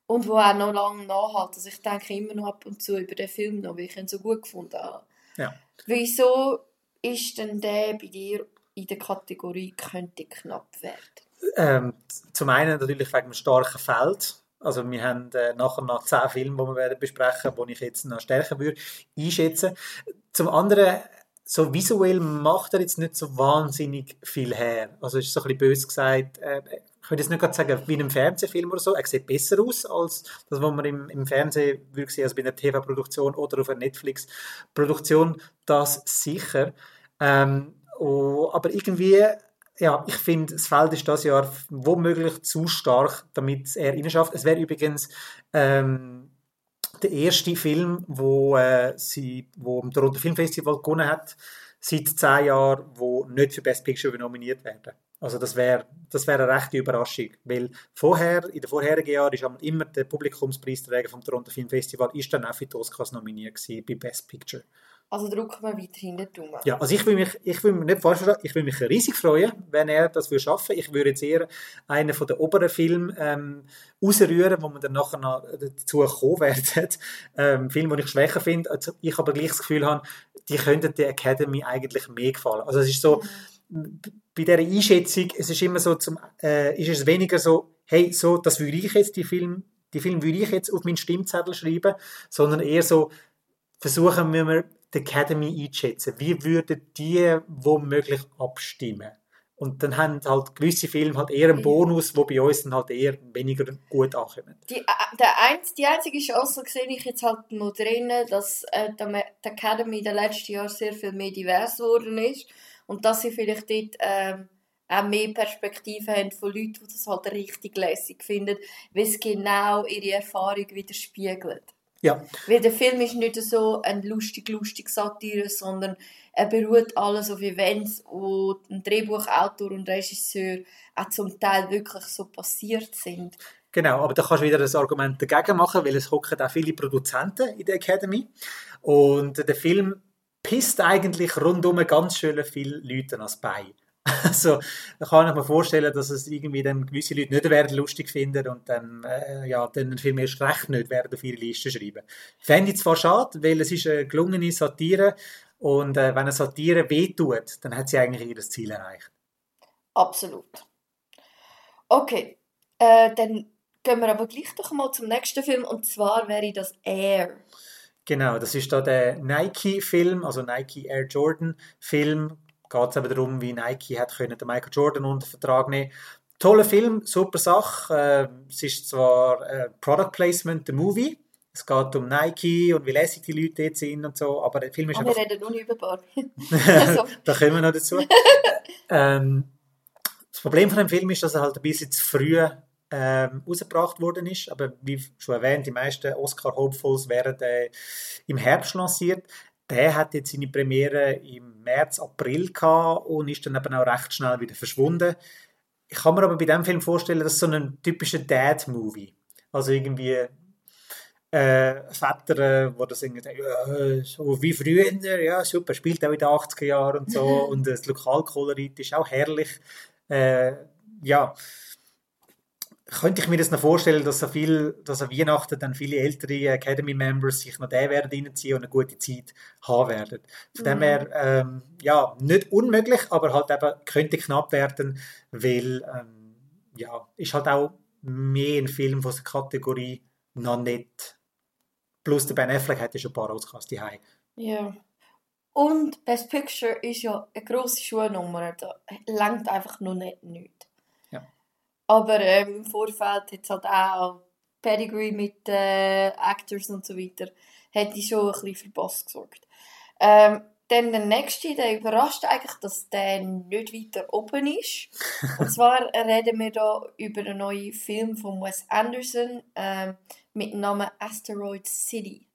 und wo auch noch lange nachhält. Also ich denke immer noch ab und zu über den Film noch, weil ich ihn so gut gefunden habe. Ja. Wieso ist denn der bei dir in der Kategorie könnte knapp werden? Ähm, zum einen natürlich wegen einem starken Feld. Also wir haben äh, nachher noch zehn Filme, die wir werden besprechen, die ich jetzt noch stärker würde einschätzen. Zum anderen so visuell macht er jetzt nicht so wahnsinnig viel her. Also ist so ein bisschen böse gesagt, äh, ich würde jetzt nicht gerade sagen, wie in einem Fernsehfilm oder so, er sieht besser aus als das, was man im, im Fernsehen würde sehen, also bei einer TV-Produktion oder auf einer Netflix-Produktion, das sicher. Ähm, oh, aber irgendwie, ja, ich finde, das Feld ist das Jahr womöglich zu stark, damit er schafft. Es wäre übrigens ähm, der erste Film, wo äh, sie, wo im Toronto Filmfestival gewonnen hat, seit zehn Jahren, wo nicht für Best Picture nominiert werden. Also das wäre das wär eine rechte Überraschung, weil vorher, in den vorherigen Jahren ist immer der Publikumspreisträger vom Toronto Film Festival ist dann auch für die Oscars nominiert gewesen, bei Best Picture. Also drücken wir weiterhin den Daumen. Ja, also ich will mich, ich will mich nicht vorstellen, ich will mich riesig freuen, wenn er das würde schaffen. Ich würde jetzt eher einen von den oberen Filmen ähm, ausrühren, wo man dann nachher noch dazu kommen werden. Ähm, Filme, die ich schwächer finde. Also ich aber gleich das Gefühl habe, die könnten der Academy eigentlich mehr gefallen. Also es ist so, mhm. bei dieser Einschätzung, es ist immer so, zum, äh, ist es weniger so, hey, so, das würde ich jetzt, die Film, die Film würde ich jetzt auf meinen Stimmzettel schreiben, sondern eher so, versuchen wir die Academy einschätzen. Wie würden die womöglich abstimmen? Und dann haben halt gewisse Filme halt eher einen Bonus, wo bei uns dann halt eher weniger gut ankommen. Die, äh, der ein, die einzige Chance sehe ich jetzt halt noch drin, dass äh, die Academy in den letzten Jahren sehr viel mehr divers geworden ist und dass sie vielleicht dort ähm, auch mehr Perspektiven haben von Leuten, die das halt richtig lässig finden, weil es genau ihre Erfahrung widerspiegelt. Ja. Weil der Film ist nicht so ein lustig, lustig Satire, sondern er beruht alles auf Events, wo ein Drehbuchautor und Regisseur auch zum Teil wirklich so passiert sind. Genau, aber da kannst du wieder das Argument dagegen machen, weil es hocken auch viele Produzenten in der Academy und der Film pisst eigentlich rundum ganz schön viele Leute ans Bein. Also, da kann ich mir vorstellen, dass es irgendwie dann gewisse Leute nicht werden lustig finden und dann, äh, ja, dann viel mehr recht nicht werden auf ihre Liste schreiben. Fände ich zwar schade, weil es ist eine gelungene Satire und äh, wenn eine Satire wehtut, dann hat sie eigentlich ihr Ziel erreicht. Absolut. Okay, äh, dann gehen wir aber gleich doch mal zum nächsten Film und zwar wäre das Air. Genau, das ist da der Nike-Film, also Nike Air Jordan-Film, geht es eben darum, wie Nike hat können den Michael Jordan unter Vertrag nehmen. Toller Film, super Sache. Äh, es ist zwar äh, Product Placement, der Movie. es geht um Nike und wie lässig die Leute dort sind und so, aber der Film ist wir einfach... reden nur über Barbie. Also, da kommen wir noch dazu. ähm, das Problem von dem Film ist, dass er halt ein bisschen zu früh ähm, rausgebracht worden ist. Aber wie schon erwähnt, die meisten Oscar-Hopefuls werden äh, im Herbst lanciert. Der hat jetzt seine Premiere im März, April gehabt und ist dann eben auch recht schnell wieder verschwunden. Ich kann mir aber bei dem Film vorstellen, dass so ein typischer Dad-Movie. Also irgendwie äh, Väter, äh, wo das irgendwie ja, so wie früher, ja super, spielt auch in den 80er Jahren und so und das Lokalkolorit ist auch herrlich. Äh, ja, könnte ich mir das noch vorstellen, dass so viel, dass an Weihnachten dann viele ältere Academy-Members sich noch den werden reinziehen und eine gute Zeit haben werden. Von dem Mhm. her, ähm, ja, nicht unmöglich, aber halt eben könnte knapp werden, weil, ähm, ja, ist halt auch mehr ein Film von der Kategorie noch nicht. Plus der Ben Affleck hat ja schon ein paar Oscars daheim. ja. Und Best Picture ist ja eine grosse Schuhnummer. Da langt einfach noch nicht nichts. Aber ähm, im Vorfeld hat es halt auch Pedigree mit äh, Actors und so weiter. Hätte schon ein bisschen für Boss gesorgt. Ähm, dann der nächste, der überrascht eigentlich, dass der nicht weiter oben ist. Und zwar reden wir da über einen neuen Film von Wes Anderson ähm, mit dem Namen Asteroid City.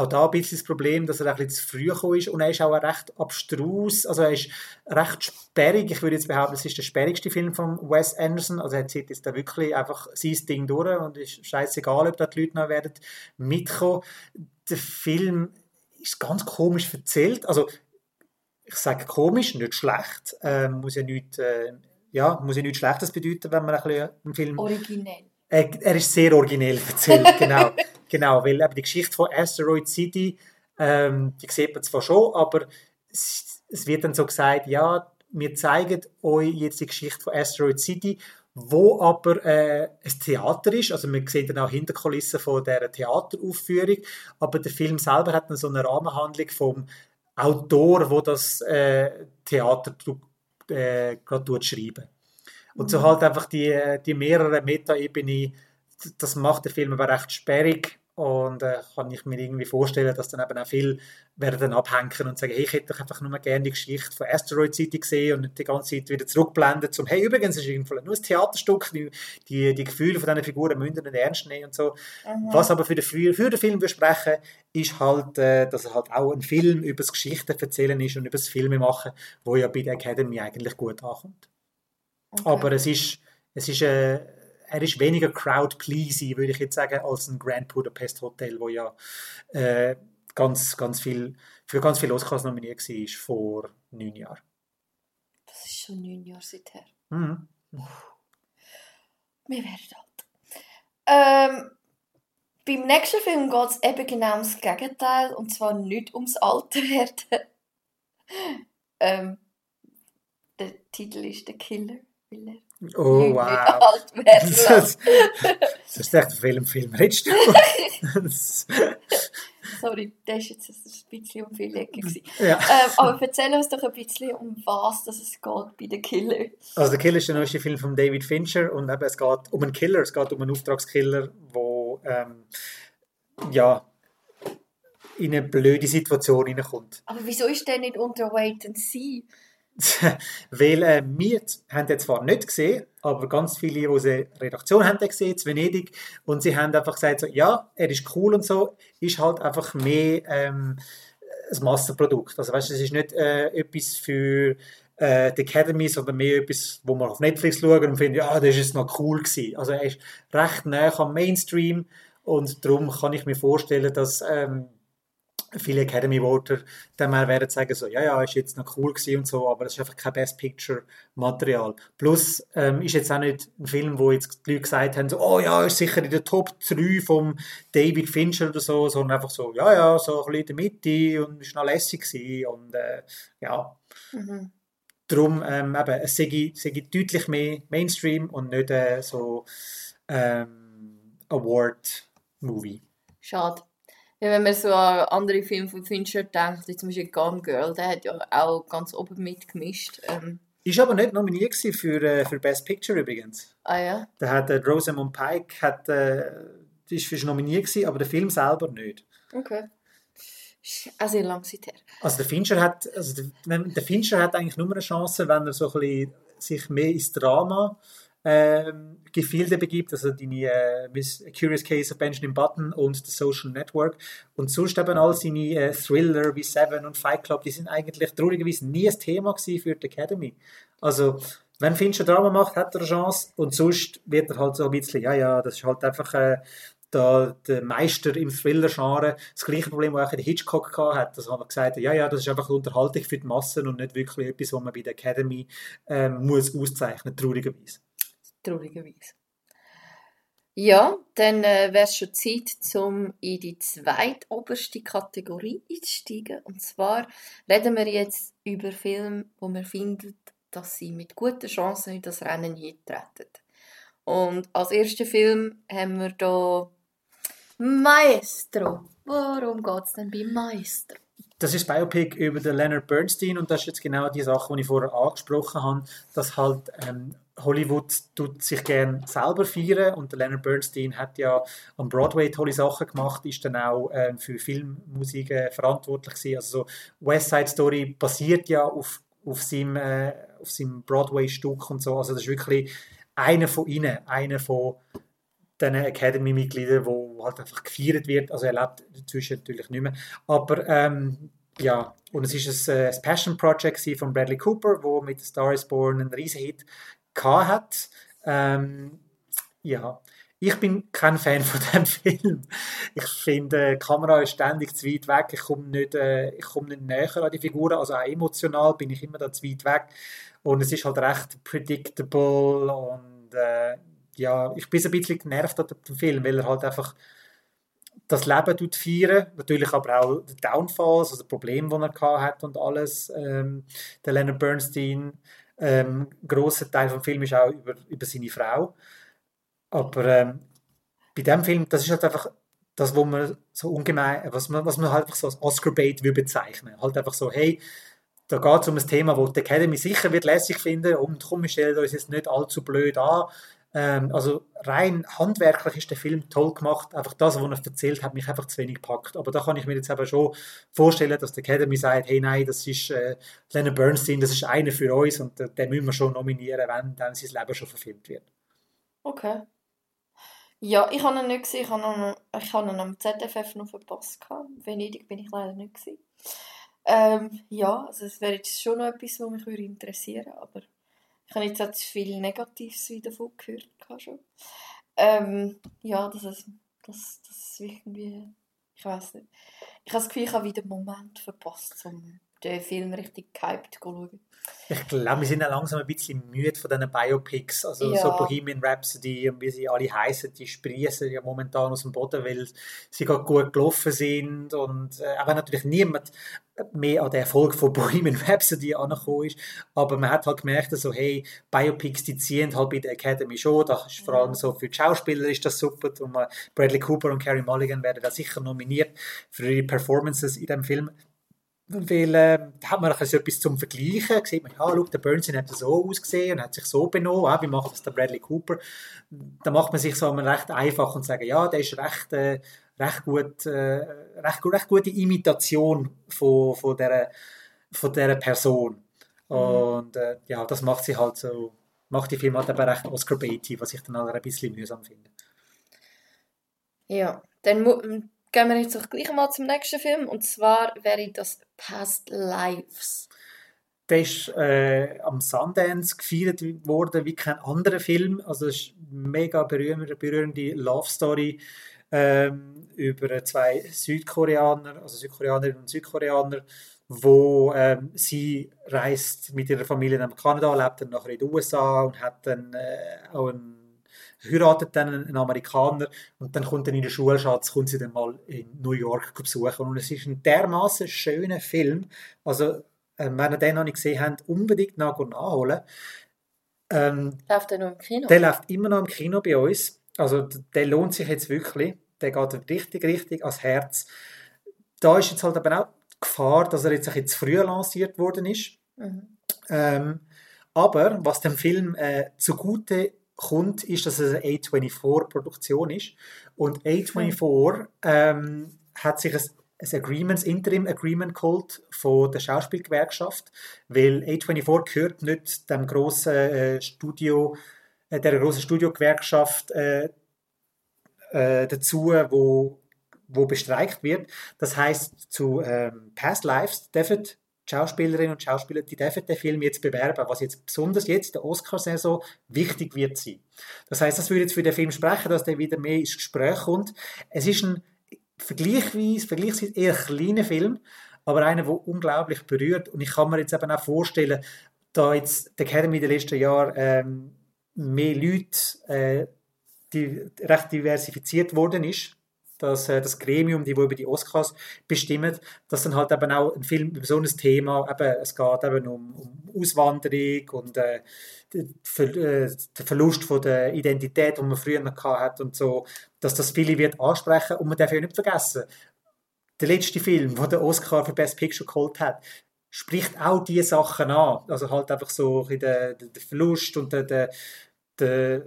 Auch da ein bisschen das Problem, dass er ein bisschen zu früh gekommen ist und er ist auch recht abstrus, also er ist recht sperrig. Ich würde jetzt behaupten, es ist der sperrigste Film von Wes Anderson. Also er zieht jetzt da wirklich einfach sein Ding durch und ist scheißegal, ob da die Leute noch werden mitkommen. Der Film ist ganz komisch erzählt. Also ich sage komisch, nicht schlecht. Ähm, muss ja nicht, äh, ja, muss ja nichts Schlechtes bedeuten, wenn man ein bisschen einen Film Originell. er, er ist sehr originell erzählt, genau. genau, weil eben die Geschichte von Asteroid City, ähm, die sieht man zwar schon, aber es, es wird dann so gesagt, ja, wir zeigen euch jetzt die Geschichte von Asteroid City, wo aber äh, ein Theater ist, also wir sehen dann auch Hinterkulissen von der Theateraufführung, aber der Film selber hat dann so eine Rahmenhandlung vom Autor, wo das äh, Theater äh, gerade schreiben. Und so halt einfach die, die mehrere Meta-Ebene, das macht den Film aber recht sperrig und äh, kann ich mir irgendwie vorstellen, dass dann eben auch viele werden abhängen und sagen, hey, ich hätte doch einfach nur gerne die Geschichte von Asteroid City gesehen und nicht die ganze Zeit wieder zurückblenden zum, hey, übrigens, es ist irgendwie nur ein Theaterstück, die, die, die Gefühle von diesen Figuren müssen nicht ernst nehmen und so. Mhm. Was aber für den, für den Film wir sprechen, ist halt, äh, dass er halt auch ein Film über das Geschichten erzählen ist und über das Filme machen, wo ja bei der Academy eigentlich gut ankommt. Okay. Aber es ist, es ist, äh, er ist weniger crowd-pleasing, würde ich jetzt sagen, als ein Grand Budapest Hotel, wo ja äh, ganz, ganz viel, für ganz viele Oscars nominiert war vor neun Jahren. Das ist schon neun Jahre seither. Mhm. Wir werden alt. Ähm, beim nächsten Film geht es eben genau ums Gegenteil. Und zwar nicht ums Alterwerden. ähm, der Titel ist «Der Killer». Weil er Oh, wow. Das, lässt. das ist echt ein Film, Film redest du? Sorry, das war jetzt ein bisschen um Ecken. gewesen. ja. ähm, aber erzähl uns doch ein bisschen, um was dass es geht bei «Der Killer». Also, der Killer ist der neueste Film von David Fincher und eben, es geht um einen Killer, es geht um einen Auftragskiller, der ähm, ja, in eine blöde Situation hineinkommt. Aber wieso ist der nicht unter Wait and See? Weil äh, wir haben den zwar nicht gesehen, aber ganz viele aus der Redaktion haben den gesehen, zu Venedig, und sie haben einfach gesagt, so, ja, er ist cool und so, ist halt einfach mehr ähm, ein Massenprodukt. Also weißt, du, es ist nicht äh, etwas für äh, die Academy, sondern mehr etwas, wo man auf Netflix schaut und findet, ja, das ist jetzt noch cool gewesen. Also er ist recht nah am Mainstream und darum kann ich mir vorstellen, dass ähm, viele Academy Voter dann mal werden sagen so, ja, ja, ist jetzt noch cool gewesen und so, aber das ist einfach kein Best Picture Material. Plus ähm, ist jetzt auch nicht ein Film, wo jetzt die Leute gesagt haben, so, oh ja, ist sicher in der Top 3 vom David Fincher oder so, sondern einfach so, ja, ja, so ein bisschen in der Mitte und ist noch lässig gewesen und äh, ja, Mhm. darum ähm, eben, es sei, sei deutlich mehr Mainstream und nicht äh, so ähm, Award-Movie. Schade. Ja, wenn man so an andere Filme von Fincher denkt, wie zum Beispiel Gone Girl, der hat ja auch ganz oben mitgemischt. Ähm, Ist aber nicht nominiert für, äh, für Best Picture übrigens. ah ja. Da hat äh, Rosamund Pike hat, äh, ist für nominiert gewesen, aber der Film selber nicht. Okay. Also sehr lange Zeit her. Also der Fincher hat, also der, der Fincher hat eigentlich nur eine Chance, wenn er so ein bisschen sich mehr ins Drama ähm, Gefilde begibt, also die äh, Curious Case of Benjamin Button und The Social Network. Und sonst eben all seine äh, Thriller wie Seven und Fight Club, die sind eigentlich traurigerweise nie ein Thema für die Academy. Also wenn Fincher Drama macht, hat er eine Chance und sonst wird er halt so ein bisschen, ja, ja, das ist halt einfach äh, der, der Meister im Thriller-Genre. Das gleiche Problem, das auch der Hitchcock hat, dass er gesagt ja, ja, das ist einfach Unterhaltung für die Massen und nicht wirklich etwas, was man bei der Academy ähm, muss auszeichnen, traurigerweise traurigerweise. Ja, dann äh, wäre es schon Zeit, um in die zweitoberste Kategorie einzusteigen. Und zwar reden wir jetzt über Filme, wo wir finden, dass sie mit guten Chancen in das Rennen eintreten. Und als ersten Film haben wir hier Maestro. Warum geht es denn bei Maestro? Das ist Biopic über den Leonard Bernstein und das ist jetzt genau die Sache, die ich vorher angesprochen habe, dass halt ähm, Hollywood tut sich gern selber feiern und Leonard Bernstein hat ja am Broadway tolle Sachen gemacht, ist dann auch äh, für Filmmusik äh, verantwortlich gewesen. Also so West Side Story basiert ja auf, auf seinem, äh, seinem Broadway-Stück und so. Also das ist wirklich einer von ihnen, einer von den Academy-Mitgliedern, wo halt einfach gefeiert wird. Also er lebt inzwischen natürlich nicht mehr. Aber ähm, ja, und es ist ein, ein Passion Project von Bradley Cooper, wo mit Star is Born einen riesen Hit hat. Ähm, ja, ich bin kein Fan von dem Film. Ich finde, die Kamera ist ständig zu weit weg. Ich komme nicht, äh, ich komme nicht näher an die Figuren. Also auch emotional bin ich immer da zu weit weg. Und es ist halt recht predictable und äh, ja, ich bin ein bisschen genervt an dem Film, weil er halt einfach das Leben tut feiern, natürlich aber auch die Downfalls, also Probleme, die er hat und alles. Ähm, der Leonard Bernstein ähm, ein grosser Teil des Films ist auch über, über seine Frau. Aber ähm, bei dem Film, das ist halt einfach das, wo man so ungemein, was man, was man halt einfach so als Oscar-Bait bezeichnen Halt einfach so, hey, da geht es um ein Thema, wo die Academy sicher wird lässig finden und komm, wir stellen uns jetzt nicht allzu blöd an, ähm, also rein handwerklich ist der Film toll gemacht. Einfach das, was er erzählt hat, mich einfach zu wenig gepackt. Aber da kann ich mir jetzt aber schon vorstellen, dass die Academy sagt, hey nein, das ist äh, Leonard Bernstein, das ist einer für uns und äh, den müssen wir schon nominieren, wenn dann sein Leben schon verfilmt wird. Okay. Ja, ich habe ihn nicht gesehen. Ich habe ihn, ich habe ihn am ZFF noch verpasst. Venedig bin ich leider nicht gesehen. Ähm, ja, also es wäre jetzt schon noch etwas, was mich interessieren würde, aber ich habe jetzt auch zu viel Negatives davon gehört. Schon. Ähm, ja, das ist, das, das ist irgendwie. Ich weiß nicht. Ich habe das Gefühl, ich habe wieder einen Moment verpasst, um den Film richtig gehypt schauen. Ich glaube, wir sind auch langsam ein bisschen müde von diesen Biopics. Also ja. so Bohemian Rhapsody und wie sie alle heißen, die sprießen ja momentan aus dem Boden, weil sie gerade gut gelaufen sind. Und äh, auch natürlich niemand mehr an den Erfolg von Bohemian Rhapsody angekommen ist. Aber man hat halt gemerkt, so, hey, Biopics, die ziehen halt bei der Academy schon. Das ist vor allem so für die Schauspieler ist das super. Und Bradley Cooper und Carey Mulligan werden da sicher nominiert für ihre Performances in dem Film weil äh, da hat man so etwas zum Vergleichen. Sieht man, ja, schau, der Bernstein hat so ausgesehen und hat sich so benommen. Ah, wie macht das der Bradley Cooper? Da macht man sich so recht einfach und sagen, ja, der ist recht, äh, recht, gut, äh, recht, recht gute Imitation von, von, dieser, von dieser Person. Mhm. Und äh, ja, das macht sie halt so, macht die Film halt aber recht Oscar-Baity, was ich dann auch ein bisschen mühsam finde. Ja, dann gehen wir jetzt auch gleich mal zum nächsten Film. Und zwar wäre das Past Lives. Der ist äh, am Sundance gefeiert worden wie kein anderer Film. Also es ist eine mega berührende, berührende Love Story ähm, über zwei Südkoreaner, also Südkoreanerinnen und Südkoreaner, wo ähm, sie reist mit ihrer Familie nach Kanada, lebt dann nachher in den USA und hat dann äh, auch einen heiratet dann einen Amerikaner und dann kommt dann in der Schulschatz, kommt sie dann mal in New York besuchen. Und es ist ein dermaßen schöner Film. Also, äh, wenn ihr den noch nicht gesehen habt, unbedingt nach und nachholen. Ähm, läuft der noch im Kino? Der läuft immer noch im Kino bei uns. Also, der lohnt sich jetzt wirklich. Der geht richtig, richtig ans Herz. Da ist jetzt halt aber auch die Gefahr, dass er jetzt ein bisschen zu früh lanciert worden ist. Mhm. Ähm, aber was dem Film äh, zugute kommt, ist, dass es eine A24-Produktion ist. Und A24 ähm, hat sich ein, ein Agreement, Interim Agreement geholt von der Schauspielgewerkschaft, weil A24 gehört nicht dem grossen äh, Studio, äh, der grossen Studiogewerkschaft äh, äh, dazu, wo wo bestreikt wird. Das heißt zu ähm, Past Lives dürfen Schauspielerinnen und Schauspieler, die dürfen den Film jetzt bewerben, was jetzt besonders jetzt der Oscar-Saison wichtig wird sein. Das heißt, das würde jetzt für den Film sprechen, dass der wieder mehr ins Gespräch kommt. Es ist ein vergleichsweise, vergleichsweise eher kleiner Film, aber einer, der unglaublich berührt. Und ich kann mir jetzt eben auch vorstellen, da jetzt die Academy in den letzten Jahren ähm, mehr Leute äh, die recht diversifiziert worden ist, dass äh, das Gremium, die wo über die Oscars bestimmt, dass dann halt eben auch ein Film über so ein Thema, eben, es geht eben um, um Auswanderung und äh, der, äh, Verlust von der Identität, die man früher noch hat und so, dass das viele wird ansprechen und man darf ja nicht vergessen, der letzte Film, wo der Oscar für Best Picture geholt hat, spricht auch diese Sachen an. Also halt einfach so der, der Verlust und der, der, der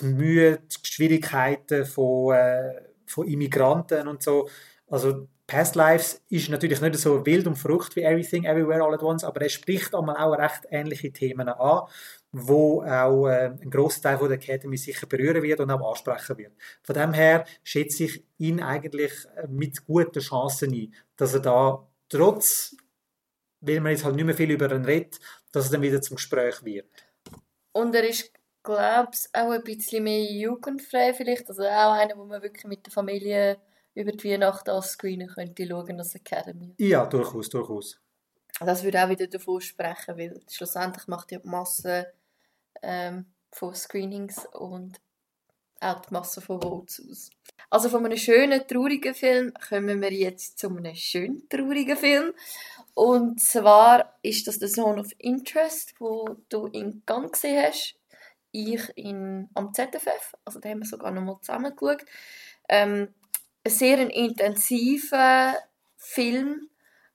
die Mühe, die Schwierigkeiten von, äh, von Immigranten und so. Also Past Lives ist natürlich nicht so wild und verrückt wie Everything Everywhere All at Once, aber er spricht einmal auch recht ähnliche Themen an, wo auch äh, ein großer Teil von der Academy sicher berühren wird und auch ansprechen wird. Von dem her schätze ich ihn eigentlich äh, mit guten Chancen ein, dass er da trotz, weil man jetzt halt nicht mehr viel über ihn redet, dass er dann wieder zum Gespräch wird. Und er ist glaube es auch ein bisschen mehr jugendfrei vielleicht. Also auch einer, wo man wirklich mit der Familie über die Weihnachten als Screener könnte schauen als Academy. Ja, durchaus, durchaus. Das würde auch wieder davon sprechen, weil schlussendlich macht ja die Masse ähm, von Screenings und auch die Masse von Votes aus. Also von einem schönen, traurigen Film kommen wir jetzt zu einem schönen, traurigen Film. Und zwar ist das «The Zone of Interest», wo du in Gang gesehen hast ich in, am ZFF, also da haben wir sogar noch mal zusammen geschaut. Ähm, ein sehr intensiver Film,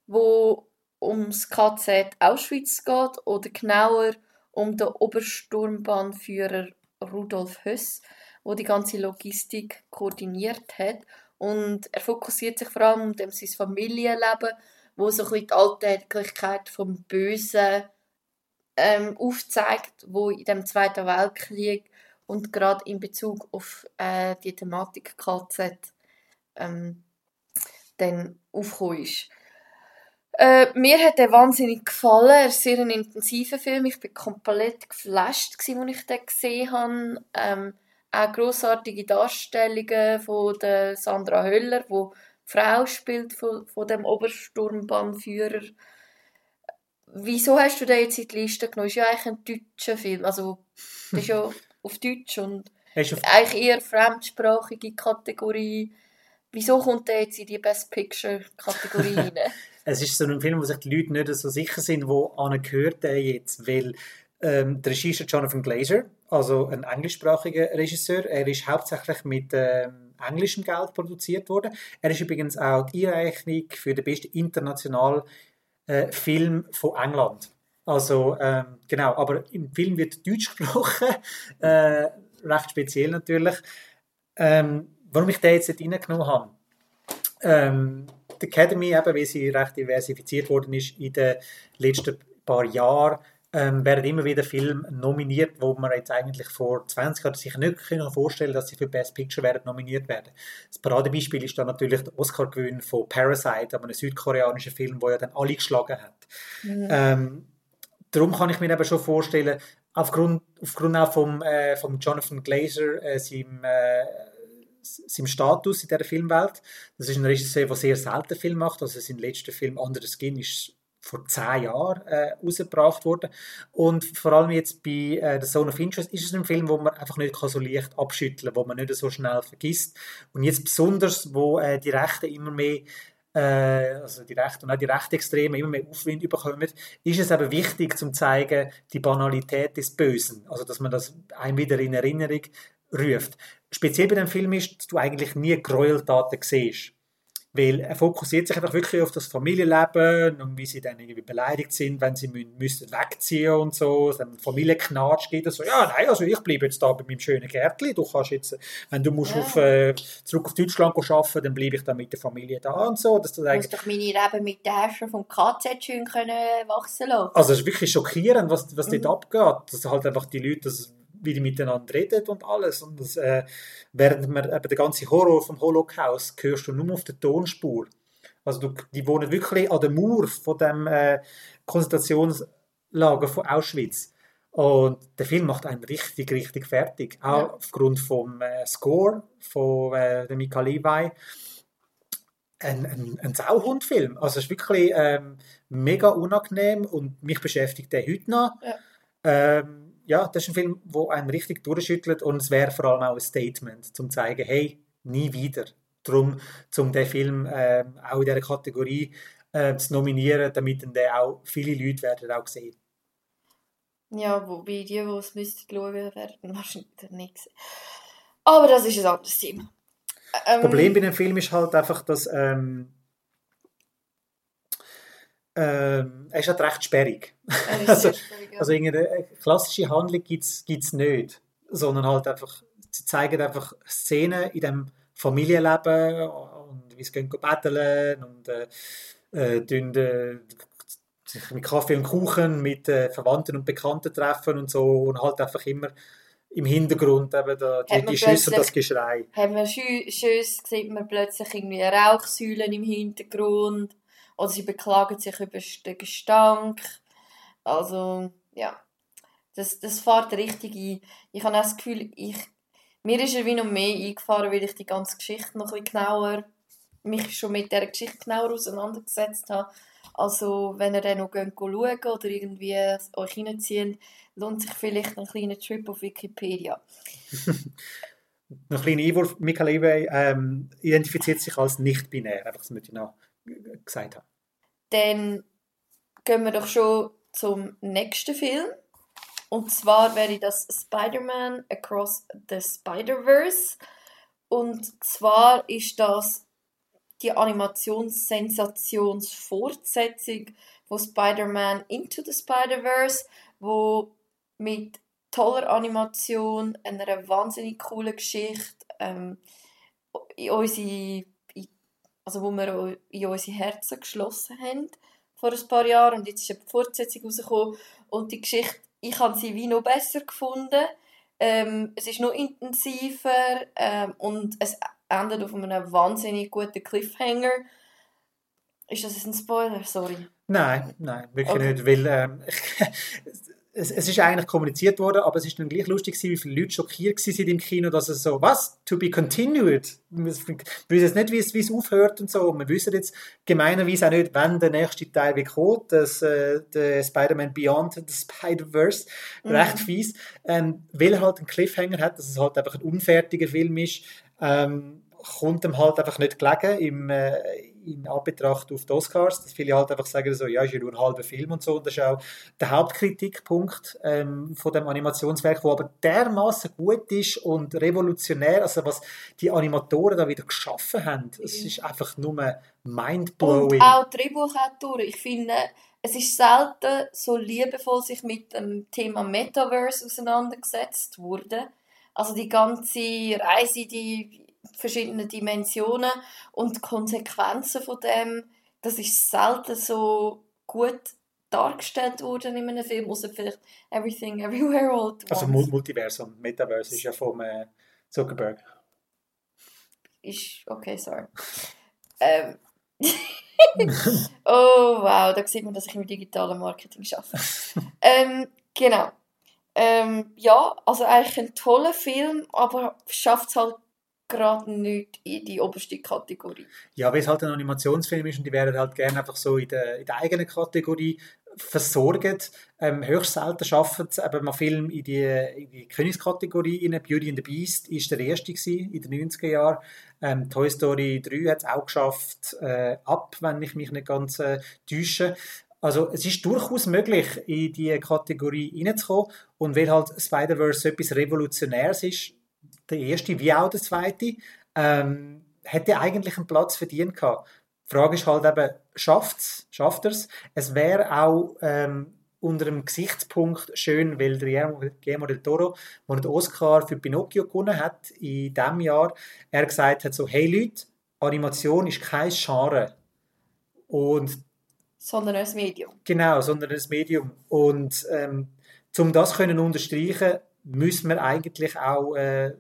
wo ums KZ Auschwitz geht oder genauer um den Obersturmbahnführer Rudolf Höss, wo die ganze Logistik koordiniert hat und er fokussiert sich vor allem um sein Familienleben, wo so ein bisschen die Alltäglichkeit vom Bösen ähm, aufzeigt, wo in dem Zweiten Weltkrieg und gerade in Bezug auf äh, die Thematik KZ ähm, dann aufgekommen ist. Äh, mir hat er wahnsinnig gefallen. Er ist sehr ein intensiver Film. Ich bin komplett geflasht, als ich den gesehen habe. Ähm, auch grossartige Darstellungen von der Sandra Höller, wo die Frau spielt von, von dem Obersturmbahnführer Wieso hast du den jetzt in die Liste genommen? Das ist ja eigentlich ein deutscher Film. Also, das ist ja auf Deutsch und eigentlich eher fremdsprachige Kategorie. Wieso kommt der jetzt in die Best Picture Kategorie rein? es ist so ein Film, wo sich die Leute nicht so sicher sind, wo gehört der jetzt, weil ähm, der Regisseur Jonathan Glazer, also ein englischsprachiger Regisseur, er ist hauptsächlich mit ähm, englischem Geld produziert worden. Er ist übrigens auch die Einreichung für den besten international äh, Film von England. Also, ähm, genau, aber im Film wird Deutsch gesprochen, äh, recht speziell natürlich. Ähm, warum ich den jetzt nicht reingenommen habe? Ähm, die Academy, eben, weil sie recht diversifiziert worden ist in den letzten paar Jahren, ähm, werden immer wieder Filme nominiert, wo man jetzt eigentlich vor 20 Jahren sich nicht vorstellen dass sie für Best Picture werden nominiert werden. Das Paradebeispiel ist dann natürlich der Oscar-Gewinn von Parasite, einem südkoreanischen Film, der ja dann alle geschlagen hat. Mhm. Ähm, darum kann ich mir eben schon vorstellen, aufgrund, aufgrund auch vom, äh, vom Jonathan Glazer, äh, seinem, äh, seinem Status in dieser Filmwelt, das ist ein Regisseur, der sehr selten Film macht, also sein letzter Film Under the Skin ist vor zehn Jahren äh, rausgebracht worden. Und vor allem jetzt bei äh, The Zone of Interest ist es ein Film, wo man einfach nicht so leicht abschütteln kann, wo man nicht so schnell vergisst. Und jetzt besonders, wo äh, die Rechten immer mehr äh, also die Rechten und auch die Rechtsextremen immer mehr Aufwind bekommen, ist es aber wichtig, zu zeigen, die Banalität des Bösen. Also, dass man das einem wieder in Erinnerung ruft. Speziell bei dem Film ist, dass du eigentlich nie Gräueltaten siehst weil er fokussiert sich einfach wirklich auf das Familienleben und wie sie dann irgendwie beleidigt sind, wenn sie müssen, müssen wegziehen und so, dann Familienknatsch geht und so, ja, nein, also ich bleibe jetzt da bei meinem schönen Gärtchen, du kannst jetzt, wenn du musst ja. auf, äh, zurück auf Deutschland arbeiten, dann bleibe ich dann mit der Familie da und so. Dass du musst doch meine Leben mit den Herrschern vom KZ schön können wachsen lassen. Also es ist wirklich schockierend, was, was mhm. dort abgeht, dass halt einfach die Leute, das wie die miteinander reden und alles. Und das, äh, während man eben den ganzen Horror vom Holocaust hörst du nur auf der Tonspur. Also du, die wohnen wirklich an der Mauer von dem äh, Konzentrationslager von Auschwitz. Und der Film macht einen richtig, richtig fertig. Auch ja. aufgrund vom äh, Score von äh, der Mika Levi. Ein, ein, ein Sauhundfilm. Also es ist wirklich ähm, mega unangenehm und mich beschäftigt der heute noch. Ja. Ähm, ja, das ist ein Film, der einen richtig durchschüttelt und es wäre vor allem auch ein Statement, zum zu zeigen, hey, nie wieder. Darum, um den Film äh, auch in dieser Kategorie äh, zu nominieren, damit dann auch viele Leute werden auch sehen. Ja, wobei die, die es müssten schauen, werden wahrscheinlich nicht sehen. Aber das ist ein anderes Thema. Ähm, das Problem bei dem Film ist halt einfach, dass ähm, ähm, er ist halt recht sperrig. also, sperrig, ja. also eine klassische Handlung gibt es nicht, sondern halt einfach, sie zeigen einfach Szenen in dem Familienleben und wie sie gehen betteln und äh, äh, äh, sich mit Kaffee und Kuchen mit äh, Verwandten und Bekannten treffen und so und halt einfach immer im Hintergrund eben da, die, die Schüsse und das Geschrei. Haben wir Schüsse, sieht man plötzlich irgendwie Rauchsäulen im Hintergrund oder sie beklagen sich über den Gestank. Also, ja. Das, das fährt richtig ein. Ich habe auch das Gefühl, ich, mir ist er wie noch mehr eingefahren, weil ich die ganze Geschichte noch ein bisschen genauer, mich schon mit dieser Geschichte genauer auseinandergesetzt habe. Also, wenn ihr dann noch schauen oder irgendwie euch reinziehen, lohnt sich vielleicht ein kleiner Trip auf Wikipedia. noch ein kleiner Einwurf. Michael Ewey ähm, identifiziert sich als nicht-binär, einfach das möchte ich noch gesagt habe. Dann gehen wir doch schon zum nächsten Film. Und zwar wäre das Spider-Man Across the Spider-Verse. Und zwar ist das die Animationssensationsfortsetzung von Spider-Man Into the Spider-Verse, wo mit toller Animation, einer wahnsinnig coolen Geschichte ähm, in unsere also wo wir in unsere Herzen geschlossen haben vor ein paar Jahren und jetzt ist eine Fortsetzung rausgekommen und die Geschichte, ich habe sie wie noch besser gefunden. Ähm, es ist noch intensiver ähm, und es endet auf einem wahnsinnig guten Cliffhanger. Ist das ein Spoiler? Sorry. Nein, nein, wirklich okay. nicht, weil ähm, es, es ist eigentlich kommuniziert worden, aber es ist dann gleich lustig gewesen, wie viele Leute schockiert sind im Kino, dass es so, was, to be continued? Wir wissen jetzt nicht, wie es, wie es aufhört und so. Wir wissen jetzt gemeinerweise auch nicht, wann der nächste Teil wird kommen, das, äh, der Spider-Man Beyond the Spider-Verse, mhm. recht fies, ähm, weil er halt einen Cliffhanger hat, dass es halt einfach ein unfertiger Film ist, ähm, kommt ihm halt einfach nicht gelegen im, äh, in Anbetracht auf die Oscars, dass viele halt einfach sagen, so, ja, ist ja nur ein halber Film und so. Und das ist auch der Hauptkritikpunkt ähm, von dem Animationswerk, wo aber dermaßen gut ist und revolutionär, also was die Animatoren da wieder geschaffen haben, es ist einfach nur mindblowing. Und auch Drehbuchautoren, ich finde, es ist selten so liebevoll sich mit dem Thema Metaverse auseinandergesetzt wurde. Also die ganze Reise, die verschiedene Dimensionen und die Konsequenzen von dem, das ist selten so gut dargestellt worden in einem Film, außer vielleicht Everything, Everywhere, All at also Once. Also Multiversum, Metaverse ist ja vom äh, Zuckerberg. Ist, okay, sorry. ähm. oh wow, da sieht man, dass ich im digitalen Marketing arbeite. ähm, genau. Ähm, ja, also eigentlich ein toller Film, aber schafft es halt gerade nicht in die oberste Kategorie. Ja, weil es halt ein Animationsfilm ist und die werden halt gerne einfach so in der, in der eigenen Kategorie versorgt. Ähm, höchst selten schaffen es eben mal Film in die, in die Königskategorie rein. Beauty and the Beast war der erste in den 90er Jahren. Ähm, Toy Story 3 hat es auch geschafft, äh, ab, wenn ich mich nicht ganz äh, täusche. Also es ist durchaus möglich, in diese Kategorie reinzukommen. Und weil halt Spider-Verse etwas Revolutionäres ist, der erste wie auch der zweite, ähm, hätte eigentlich einen Platz verdient gehabt. Die Frage ist halt eben, schafft's, schafft er es? Es wäre auch ähm, unter dem Gesichtspunkt schön, weil der Guillermo del Toro, der den Oscar für Pinocchio gewonnen hat in diesem Jahr, er gesagt hat so, hey Leute, Animation ist kein Genre. Und sondern ein Medium. Genau, sondern ein Medium. Und ähm, um das können unterstreichen, müssen wir eigentlich auch äh,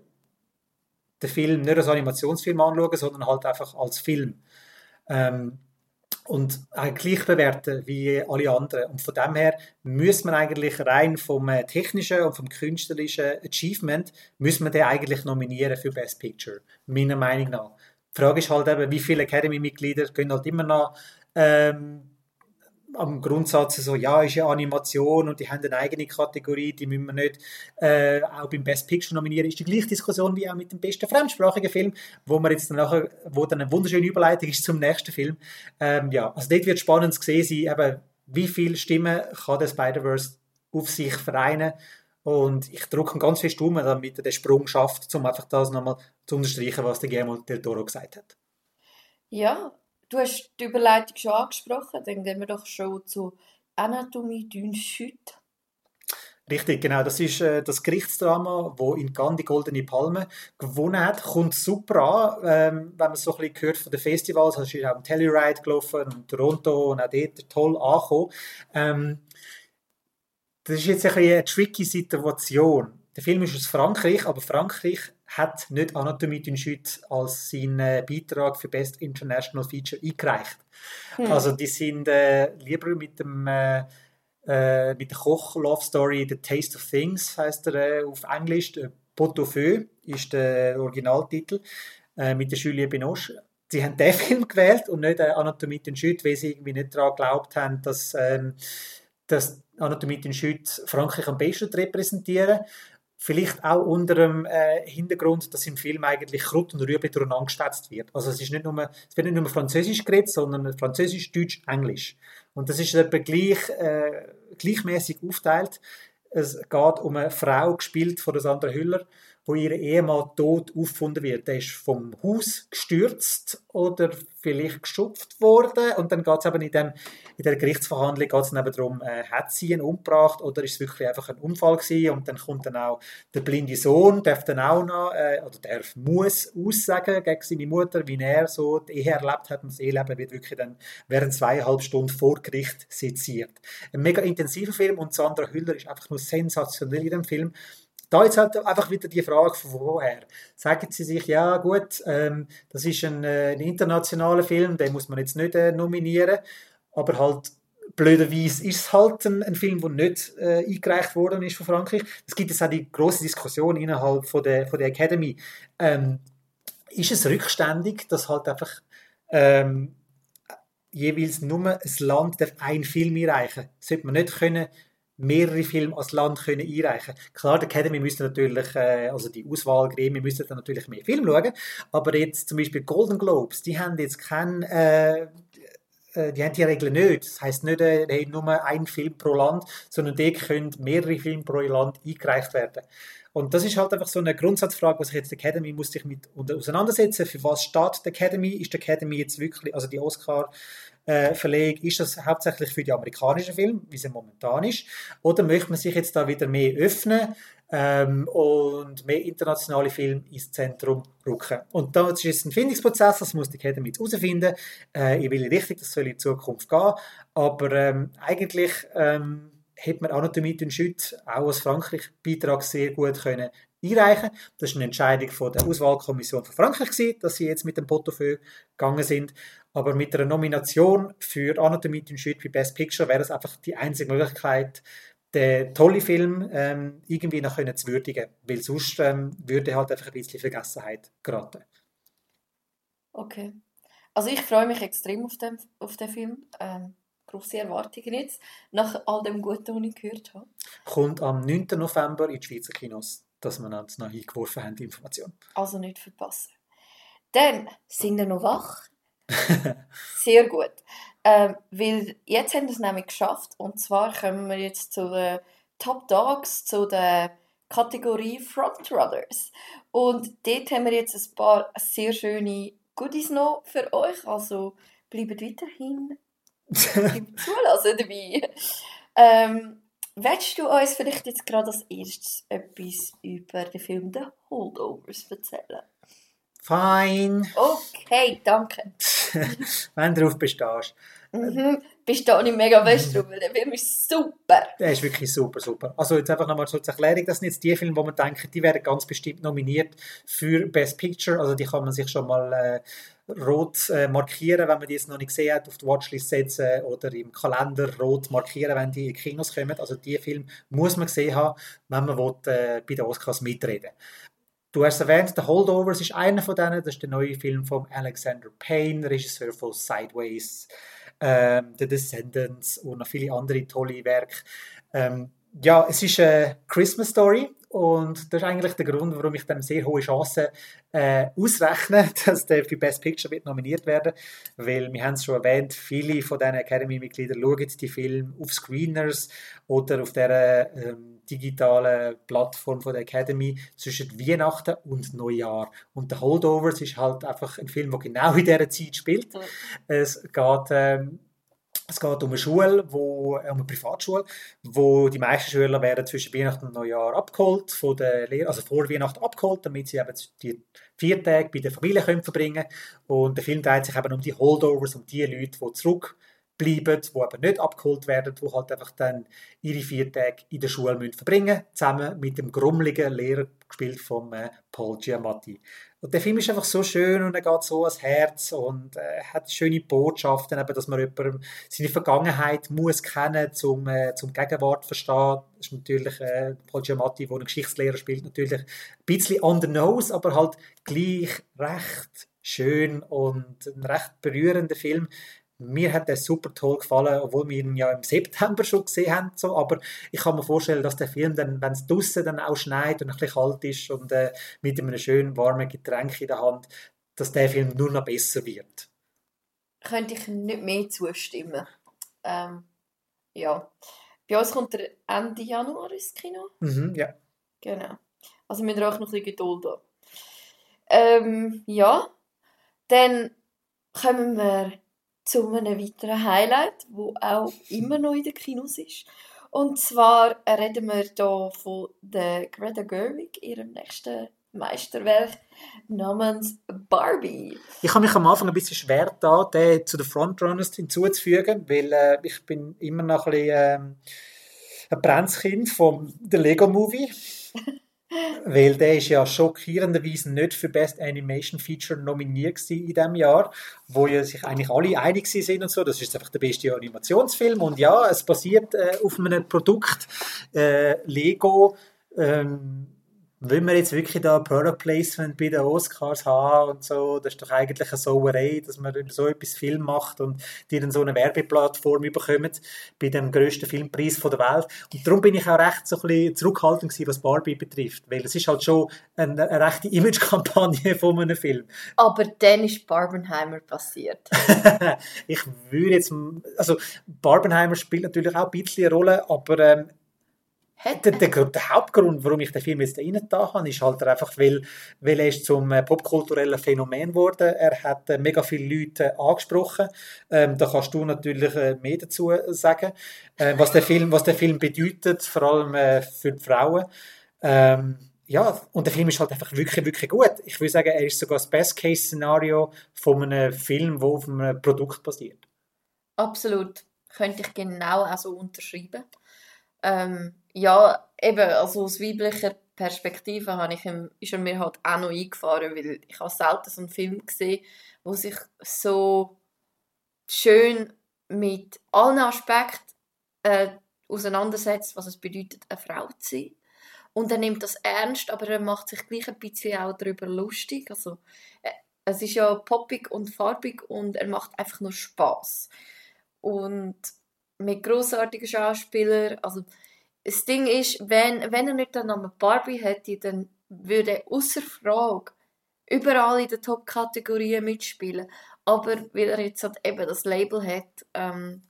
den Film nicht als Animationsfilm anschauen, sondern halt einfach als Film. Ähm, und gleich bewerten wie alle anderen. Und von dem her müssen wir eigentlich rein vom äh, technischen und vom künstlerischen Achievement müssen wir den eigentlich nominieren für Best Picture, meiner Meinung nach. Die Frage ist halt eben, wie viele Academy-Mitglieder können halt immer noch ähm, am Grundsatz so, ja, ist ja Animation und die haben eine eigene Kategorie, die müssen wir nicht äh, auch beim Best Picture nominieren. Ist die gleiche Diskussion wie auch mit dem besten fremdsprachigen Film, wo man jetzt nachher, wo dann eine wunderschöne Überleitung ist zum nächsten Film. Ähm, ja, also dort wird spannend zu sehen sein, eben, wie viele Stimmen kann der Spider-Verse auf sich vereinen und ich drücke ganz fest um, damit er den Sprung schafft, um einfach das nochmal zu unterstreichen, was der Guillermo del Toro gesagt hat. Ja, Du hast die Überleitung schon angesprochen, dann gehen wir doch schon zu Anatomie d'une Chute. Richtig, genau. Das ist äh, das Gerichtsdrama, wo in Cannes die Goldene Palme gewonnen hat. Kommt super an, ähm, wenn man so ein bisschen hört von den Festivals. Also ist auch im Telluride gelaufen und Toronto und auch dort toll angekommen. Ähm, das ist jetzt ein bisschen eine tricky Situation. Der Film ist aus Frankreich, aber Frankreich hat nicht Anatomie d'une Chute als seinen Beitrag für Best International Feature eingereicht. Hm. Also die sind äh, lieber mit dem äh, äh, mit der Koch Love Story The Taste of Things heißt er äh, auf Englisch. Pot au Feu ist der Originaltitel äh, mit der Julie Binoche. Sie haben den Film gewählt und nicht Anatomie d'une Chute, weil sie irgendwie nicht daran geglaubt haben, dass, ähm, dass Anatomie d'une Chute Frankreich am besten repräsentieren. Vielleicht auch unter dem äh, Hintergrund, dass im Film eigentlich Krut und Rübe durcheinander geschwätzt wird. Also es, ist nicht nur, es wird nicht nur Französisch geredet, sondern Französisch, Deutsch, Englisch. Und das ist etwa gleich, äh, gleichmäßig aufteilt. Es geht um eine Frau, gespielt von Sandra Hüller, wo ihr Ehemann tot aufgefunden wird. Der ist vom Haus gestürzt oder vielleicht geschupft worden und dann geht es eben in, dem, in der Gerichtsverhandlung geht's eben darum, äh, hat sie ihn umgebracht oder ist es wirklich einfach ein Unfall gewesen und dann kommt dann auch der blinde Sohn, darf dann auch noch, äh, oder darf, muss aussagen gegen seine Mutter, wie er so die Ehe erlebt hat und das Eheleben wird wirklich dann während zweieinhalb Stunden vor Gericht seziert. Ein mega intensiver Film und Sandra Hüller ist einfach nur sensationell in dem Film da jetzt halt einfach wieder die Frage von woher. Sagen Sie sich, ja gut, ähm, das ist ein, äh, ein, internationaler Film, den muss man jetzt nicht äh, nominieren, aber halt blöderweise ist es halt ein, ein Film, der nicht äh, eingereicht worden ist von Frankreich. Es gibt jetzt auch die große Diskussion innerhalb von der, von der Academy. Ähm, ist es rückständig, dass halt einfach ähm, jeweils nur ein Land darf einen Film einreichen? Sollte man nicht können mehrere Filme als Land können einreichen Klar, die Academy müsste natürlich, äh, also die Auswahlgremien müssen dann natürlich mehr Filme schauen, aber jetzt zum Beispiel Golden Globes, die haben jetzt keinen, äh, äh, die haben die Regeln nicht. Das heisst nicht, äh, haben nur einen Film pro Land, sondern die können mehrere Filme pro Land eingereicht werden. Und das ist halt einfach so eine Grundsatzfrage, was sich jetzt die Academy muss sich mit auseinandersetzen. Für was steht die Academy? Ist die Academy jetzt wirklich, also die Oscar äh, ist das hauptsächlich für die amerikanischen Filme, wie sie momentan ist, oder möchte man sich jetzt da wieder mehr öffnen ähm, und mehr internationale Filme ins Zentrum rücken? Und das ist jetzt ein Findungsprozess, das muss die Academy jetzt herausfinden, äh, in welche Richtung das soll in Zukunft gehen, aber ähm, eigentlich ähm, hätte man Anatomie und Schütt auch als Frankreich-Beitrag sehr gut können einreichen. Das ist eine Entscheidung von der Auswahlkommission von Frankreich gewesen, dass sie jetzt mit dem Portefeuille gegangen sind. Aber mit einer Nomination für Anatomie und Schütt bei Best Picture wäre das einfach die einzige Möglichkeit, den tollen Film ähm, irgendwie noch können zu würdigen, weil sonst ähm, würde halt einfach ein bisschen Vergessenheit geraten. Okay. Also ich freue mich extrem auf den, auf den Film. Ähm, große Erwartungen jetzt, nach all dem Guten, was ich gehört habe. Kommt am 9. November in die Schweizer Kinos, dass wir uns noch eingeworfen haben, die Information. Also nicht verpassen. Dann sind wir noch wach. Sehr gut. Ähm, weil jetzt haben wir es nämlich geschafft und zwar kommen wir jetzt zu den Top Dogs, zu der Kategorie Frontrunners. Und dort haben wir jetzt ein paar sehr schöne Goodies noch für euch. Also bleibt weiterhin beim Zulassen dabei. Ähm, willst du uns vielleicht jetzt gerade als erstes etwas über den Film The Holdovers erzählen? Fine. Okay, danke. Wenn du darauf bestehst. Mhm. Bist auch nicht mega fest drauf, weil der Film ist super. Der ist wirklich super, super. Also jetzt einfach nochmal zur Erklärung, das sind jetzt die Filme, wo man denkt, die werden ganz bestimmt nominiert für Best Picture, also die kann man sich schon mal äh, rot äh, markieren, wenn man die jetzt noch nicht gesehen hat, auf die Watchlist setzen oder im Kalender rot markieren, wenn die in Kinos kommen. Also die Filme muss man gesehen haben, wenn man will, äh, bei den Oscars mitreden Du hast erwähnt, The Holdovers ist einer von denen. Das ist der neue Film von Alexander Payne, Regisseur von Sideways, ähm, The Descendants und noch viele andere tolle Werke. Ähm, ja, es ist eine Christmas Story und das ist eigentlich der Grund, warum ich dem sehr hohe Chancen äh, ausrechne, dass der für Best Picture wird nominiert werden, weil wir haben es schon erwähnt, viele von diesen Academy-Mitgliedern schauen die Filme auf Screeners oder auf der ähm, digitalen Plattform von der Academy zwischen Weihnachten und Neujahr. Und der Holdovers ist halt einfach ein Film, der genau in dieser Zeit spielt. Mhm. Es geht ähm, es geht um eine Schule, wo, um eine Privatschule, wo die meisten Schüler werden zwischen Weihnachten und Neujahr abgeholt, von der Lehre, also vor Weihnachten abgeholt, damit sie eben die vier Tage bei der Familie können verbringen Und der Film dreht sich eben um die Holdovers, um die Leute, die zurückbleiben, die aber nicht abgeholt werden, die halt einfach dann ihre vier Tage in der Schule müssen verbringen zusammen mit dem grummeligen Lehrer, gespielt von äh, Paul Giamatti. Und der Film ist einfach so schön und er geht so ans Herz und äh, hat schöne Botschaften, eben, dass man jemandem seine Vergangenheit muss kennen, zum, äh, zum Gegenwart verstehen. Das ist natürlich äh, Paul Giamatti, der einen Geschichtslehrer spielt, natürlich ein bisschen on the nose, aber halt gleich recht schön und ein recht berührender Film, mir hat der super toll gefallen, obwohl wir ihn ja im September schon gesehen haben. So. Aber ich kann mir vorstellen, dass der Film dann, wenn es draußen dann auch schneit und ein bisschen kalt ist und äh, mit einem schönen warmen Getränk in der Hand, dass der Film nur noch besser wird. Könnte ich nicht mehr zustimmen. Ähm, ja. Bei uns kommt der Ende Januar ins Kino. Mhm, ja. Genau. Also wir brauchen noch ein bisschen Geduld haben. Ähm, ja. Dann kommen wir zu einem weiteren Highlight, wo auch immer noch in den Kinos ist. Und zwar reden wir hier von der Greta Gerwig, ihrem nächsten Meisterwerk namens Barbie. Ich habe mich am Anfang ein bisschen schwer da, den zu den Frontrunners hinzuzufügen, weil äh, ich bin immer noch ein bisschen ähm, ein Brandskind vom The Lego Movie. Weil der ist ja schockierenderweise nicht für Best Animation Feature nominiert in diesem Jahr, wo ja sich eigentlich alle einig sind und so. Das ist einfach der beste Animationsfilm. Und ja, es basiert äh, auf einem Produkt äh, Lego. Ähm, will man jetzt wirklich da Product Placement bei den Oscars haben und so, das ist doch eigentlich eine Sauerei, dass man so etwas Film macht und die dann so eine Werbeplattform überkommen bei dem grössten Filmpreis von der Welt. Und darum bin ich auch recht so ein bisschen zurückhaltend gewesen, was Barbie betrifft, weil es ist halt schon eine, eine rechte Imagekampagne von einem Film. Aber dann ist Barbenheimer passiert. ich würde jetzt, also Barbenheimer spielt natürlich auch ein bisschen eine Rolle, aber ähm, der, der, der, Hauptgrund, warum ich den Film jetzt rein da habe, ist halt einfach, weil, weil er ist zum äh, popkulturellen Phänomen geworden. Er hat äh, mega viele Leute angesprochen. Ähm, da kannst du natürlich äh, mehr dazu sagen, äh, was, der Film, was der Film bedeutet, vor allem äh, für die Frauen. Ähm, ja, und der Film ist halt einfach wirklich, wirklich gut. Ich würde sagen, er ist sogar das Best-Case-Szenario von einem Film, der auf einem Produkt basiert. Absolut. Könnte ich genau auch so unterschreiben. Ähm, ja, eben, also aus weiblicher Perspektive habe ich ist er mir halt auch noch eingefahren, weil ich habe selten so einen Film gesehen, wo sich so schön mit allen Aspekten äh, auseinandersetzt, was es bedeutet, eine Frau zu sein. Und er nimmt das ernst, aber er macht sich gleich ein bisschen auch darüber lustig. Also, äh, es ist ja poppig und farbig und er macht einfach nur Spaß. Und mit großartigen Schauspielern, also das Ding ist, wenn, wenn er nicht den Namen Barbie hätte, dann würde er außer Frage überall in den Top-Kategorien mitspielen. Aber weil er jetzt halt eben das Label hat, ähm,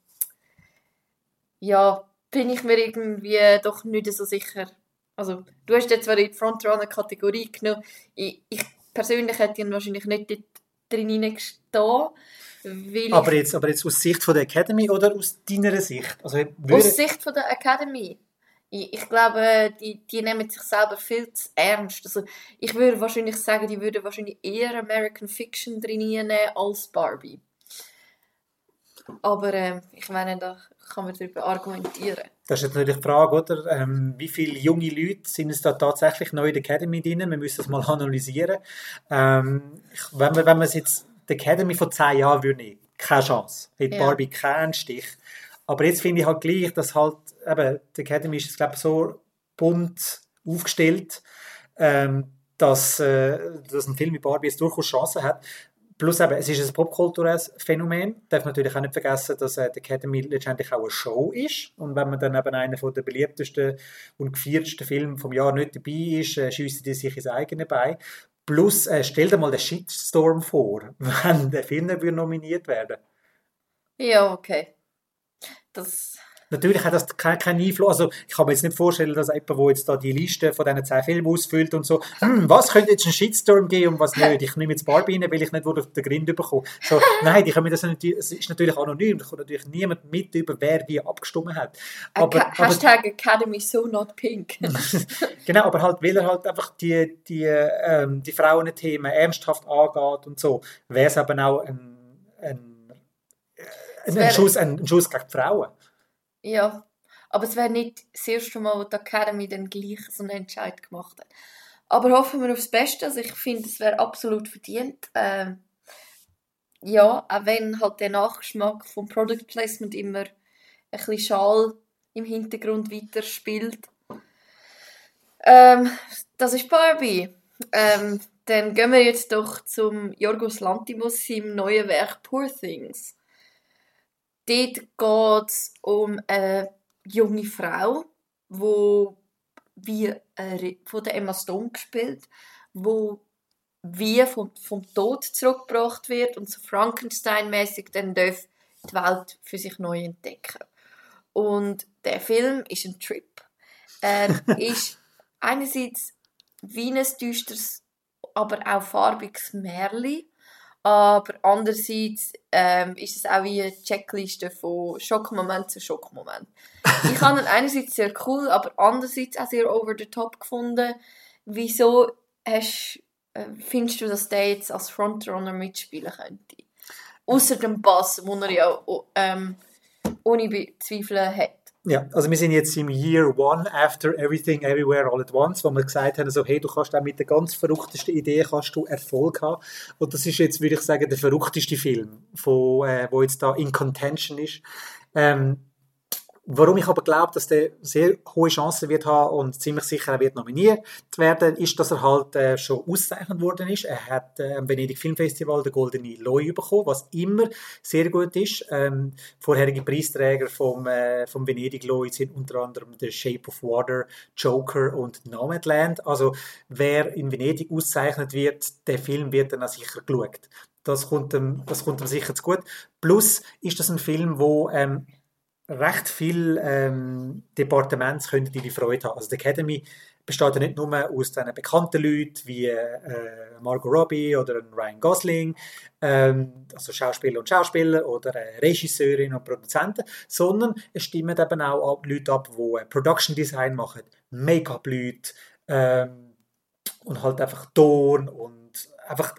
ja, bin ich mir irgendwie doch nicht so sicher. Also, du hast jetzt zwar in die Frontrunner-Kategorie genommen. Ich, ich, persönlich hätte ihn wahrscheinlich nicht drin stehen. Weil Aber jetzt, aber jetzt aus Sicht von der Academy oder aus deiner Sicht? Also, würde, aus Sicht von der Academy. Ich, ich glaube, die, die nehmen sich selber viel zu ernst. Also, ich würde wahrscheinlich sagen, die würden wahrscheinlich eher American Fiction drin nehmen als Barbie. Aber äh, ich meine, da kann man darüber argumentieren. Das ist jetzt natürlich die Frage, oder? Ähm, wie viele junge Leute sind es da tatsächlich neu in der Academy drin? Wir müssen das mal analysieren. Ähm, wenn man, wenn man es jetzt die Academy von 10 Jahren würde keine Chance. Hat ja. Barbie keinen Stich. Aber jetzt finde ich halt gleich, dass halt, eben, die Academy ist, glaube ich, so bunt aufgestellt, ähm, dass, äh, dass ein Film wie Barbie jetzt durchaus Chancen hat. Plus eben, es ist ein popkulturelles Phänomen. Darf natürlich auch nicht vergessen, dass äh, die Academy letztendlich auch eine Show ist. Und wenn man dann eben einer der beliebtesten und gefeiertsten Filme vom Jahr nicht dabei ist, äh, schiessen die sich ins eigene Bein. Plus, äh, stell dir mal den Shitstorm vor, wenn der Film nominiert werden Ja, okay. Das Natürlich hat das keinen kein Einfluss. Also, ich kann mir jetzt nicht vorstellen, dass jemand, der jetzt da die Liste von diesen zehn Filmen ausfüllt und so, hm, was könnte jetzt ein Shitstorm geben und was nicht? Ich nehme jetzt Barbie rein, weil ich nicht auf den Grind bekomme. So, nein, die können das natürlich, es ist natürlich anonym, da kommt natürlich niemand mit über, wer wie abgestimmt hat. Aber, aber, Hashtag Academy so not pink. genau, aber halt, weil er halt einfach die, die, ähm, die Frauenthemen ernsthaft angeht und so, wäre es eben auch ein, ein, ein, ein, Schuss, ein Schuss gegen die Frauen. Ja, aber es wäre nicht das erste Mal, wo die Academy dann gleich so einen Entscheid gemacht hat. Aber hoffen wir aufs Beste. Also ich finde, es wäre absolut verdient. Ähm, ja, auch wenn halt der Nachgeschmack vom Product Placement immer ein bisschen Schal im Hintergrund weiterspielt. Ähm, das ist Barbie. Ähm, dann gehen wir jetzt doch zum Jorgos Lantimos im neuen Werk Poor Things. Dort geht es um eine junge Frau, wo wie äh, von der Emma Stone gespielt, wo wie vom, vom Tod zurückgebracht wird und so Frankenstein-mäßig dann darf die Welt für sich neu entdecken. Und der Film ist ein Trip. Er ist einerseits wie ein düsteres, aber auch farbiges Märchen aber andererseits ähm, ist es auch wie eine Checkliste von Schockmoment zu Schockmoment. ich habe ihn einerseits sehr cool, aber andererseits auch sehr over the top gefunden. Wieso hast, äh, findest du, dass der jetzt als Frontrunner mitspielen könnte? Außer dem Bass, den er ja ähm, ohne Zweifel hat. Ja, also wir sind jetzt im Year One After Everything Everywhere All at Once, wo wir gesagt haben, also, hey, du kannst auch mit der ganz verrücktesten Idee kannst du Erfolg haben. Und das ist jetzt, würde ich sagen, der verrückteste Film, von, äh, wo jetzt da in Contention ist. Ähm, Warum ich aber glaube, dass der sehr hohe Chancen wird haben und ziemlich sicher auch wird nominiert werden, ist, dass er halt äh, schon ausgezeichnet worden ist. Er hat äh, am Venedig Filmfestival den Goldene Loi bekommen, was immer sehr gut ist. Ähm, vorherige Preisträger vom, äh, vom Venedig Loi sind unter anderem The Shape of Water, Joker und Nomadland. Also wer in Venedig ausgezeichnet wird, der Film wird dann auch sicher geschaut. Das kommt ihm, das kommt ihm sicher zu gut. Plus ist das ein Film, wo ähm, recht viele ähm, Departements können die Freude haben. Also die Academy besteht ja nicht nur aus diesen bekannten Leuten wie äh, Margot Robbie oder Ryan Gosling, ähm, also Schauspieler und Schauspieler oder äh, Regisseurinnen und Produzenten, sondern es stimmen eben auch Leute ab, die äh, Production Design machen, Make-up-Leute ähm, und halt einfach Ton und einfach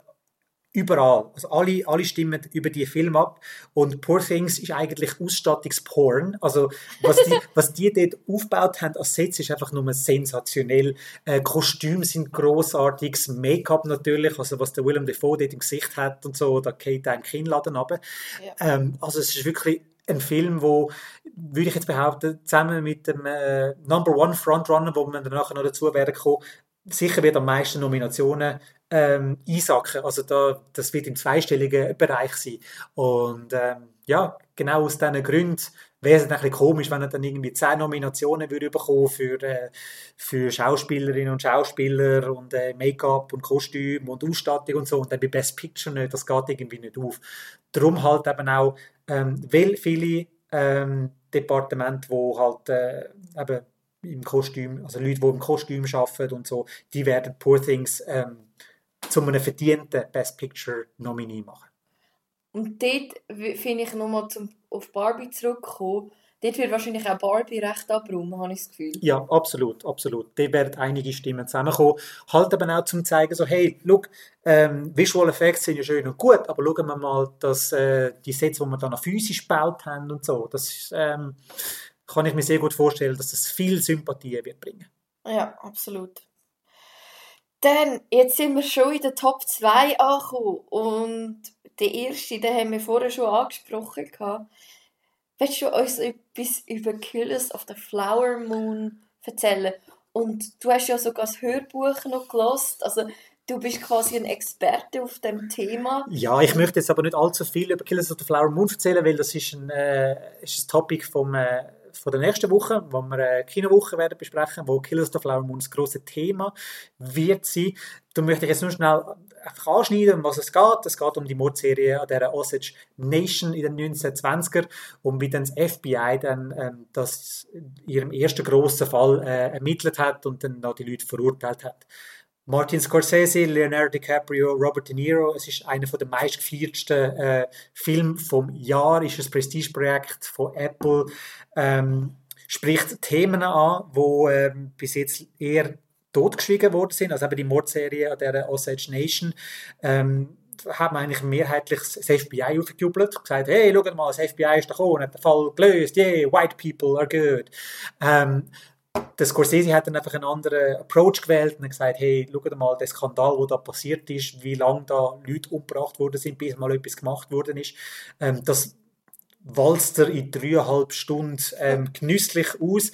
Überall. Also alle, alle stimmen über die Film ab. Und Poor Things ist eigentlich Ausstattungsporn. Also was die, was die dort aufgebaut haben als Sets ist einfach nur sensationell. Äh, Kostüme sind großartiges Make-up natürlich, also was der Willem Dafoe dort im Gesicht hat und so, da geht ein Kinnladen runter. Ja. Ähm, also es ist wirklich ein Film, wo, würde ich jetzt behaupten, zusammen mit dem äh, Number One Frontrunner, wo wir danach noch dazu werden kommen, sicher wird am meisten Nominationen ähm, einsacken. Also da, das wird im zweistelligen Bereich sein. Und ähm, ja, genau aus diesen Gründen wäre es ein bisschen komisch, wenn er dann irgendwie zehn Nominationen würde bekommen für, äh, für Schauspielerinnen und Schauspieler und äh, Make-up und Kostüm und Ausstattung und so und dann bei Best Picture nicht, das geht irgendwie nicht auf. Darum halt eben auch, ähm, weil viele ähm, Departemente, wo halt äh, eben im Kostüm, also Leute, die im Kostüm arbeiten und so, die werden Poor Things ähm, zu einem verdienten Best Picture Nominee machen. Und dort finde ich nochmal auf Barbie zurückkommen, dort wird wahrscheinlich auch Barbie recht abräumen, habe ich das Gefühl. Ja, absolut, absolut. Dort werden einige Stimmen zusammenkommen. Halt aber auch zum zeigen, so, hey, look, ähm, Visual Effects sind ja schön und gut, aber schauen wir mal, dass äh, die Sets, die wir dann noch physisch gebaut haben und so, das ähm, kann ich mir sehr gut vorstellen, dass das viel Sympathie wird bringen. Ja, absolut. Dann, jetzt sind wir schon in der Top 2 angekommen und der erste, den haben wir vorher schon angesprochen. Willst du uns etwas über Killers of the Flower Moon erzählen? Und du hast ja sogar das Hörbuch noch gelost. Also du bist quasi ein Experte auf dem Thema. Ja, ich möchte jetzt aber nicht allzu viel über Killers of the Flower Moon erzählen, weil das ist ein, äh, ist ein Topic vom äh, von der nächsten Woche, wo wir eine Kinowoche werden besprechen, wo Killers of the Flower Moon das große Thema wird sein. Da möchte ich jetzt nur schnell einfach anschneiden, um was es geht. Es geht um die Mordserie an der Osage Nation in den 1920er und wie dann das FBI dann ähm, das in ihrem ersten grossen Fall äh, ermittelt hat und dann noch die Leute verurteilt hat. Martin Scorsese, Leonardo DiCaprio, Robert De Niro. Es ist einer der meistgefeiertsten äh, Filme vom Jahr. Ist ein Prestigeprojekt von Apple. Ähm, spricht Themen an, wo ähm, bis jetzt eher totgeschwiegen worden sind. Also eben die Mordserie an der Osage Nation. Ähm, hat man eigentlich mehrheitlich das FBI aufgejubelt, gesagt, hey, schau mal, das FBI ist da gekommen, hat den Fall gelöst, yeah, white people are good. Ähm, der Scorsese hat dann einfach einen anderen Approach gewählt und gesagt, hey, schau mal, der Skandal, der da passiert ist, wie lange da Leute umgebracht worden sind, bis mal etwas gemacht worden ist, ähm, das walzt er in dreieinhalb Stunden ähm, genüsslich aus.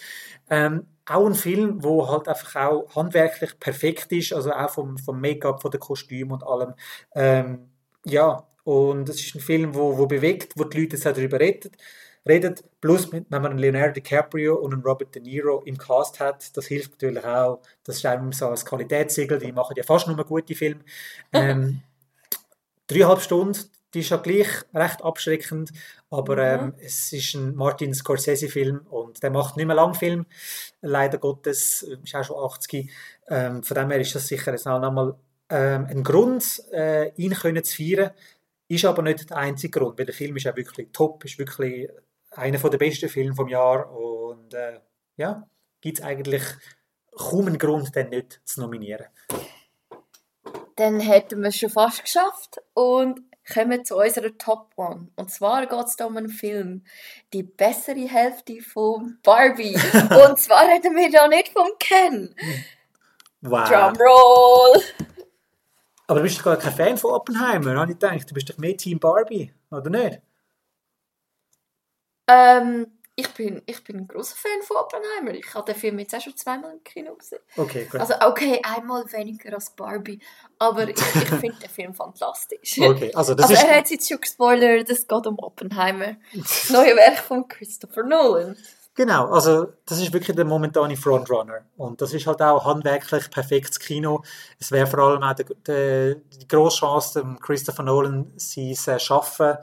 Ähm, auch ein Film, wo halt einfach auch handwerklich perfekt ist, also auch vom, vom Make-up, von den Kostümen und allem. Ähm, ja, und es ist ein Film, wo, wo bewegt, wo die Leute darüber reden redet. Plus, wenn man einen Leonardo DiCaprio und einen Robert De Niro im Cast hat, das hilft natürlich auch. Das ist einem so ein Qualitätssiegel, die machen ja fast nur gute Filme. Ähm, dreieinhalb Stunden, die ist ja gleich recht abschreckend, aber mhm. ähm, es ist ein Martin Scorsese-Film und der macht nicht mehr lang Film, leider Gottes, ist auch schon 80. Ähm, von dem her ist das sicher jetzt auch nochmal ähm, ein Grund, äh, ihn können zu feiern. Ist aber nicht der einzige Grund, weil der Film ist ja wirklich top, ist wirklich einer der besten Filme vom Jahr und äh, ja, gibt es eigentlich kaum einen Grund, den nicht zu nominieren. Dann hätten wir es schon fast geschafft und kommen zu unserer Top One. Und zwar geht es um einen Film, die bessere Hälfte von Barbie. und zwar reden wir ja nicht vom Ken. Wow. Drumroll! Aber du bist doch gar kein Fan von Oppenheimer, habe ich gedacht. Du bist doch mehr Team Barbie, oder nicht? Ähm, ich bin, ich bin ein großer Fan von Oppenheimer. Ich habe den Film jetzt auch schon zweimal im Kino gesehen. Okay, gut. Also okay, einmal weniger als Barbie, aber ich, ich finde den Film fantastisch. Okay, also das also ist... er hat jetzt schon gespoilert, es geht um Oppenheimer. Das neue Werk von Christopher Nolan. Genau, also das ist wirklich der momentane Frontrunner. Und das ist halt auch handwerklich perfektes Kino. Es wäre vor allem auch die, die, die grosse Chance, Christopher Nolan sein äh, Schaffen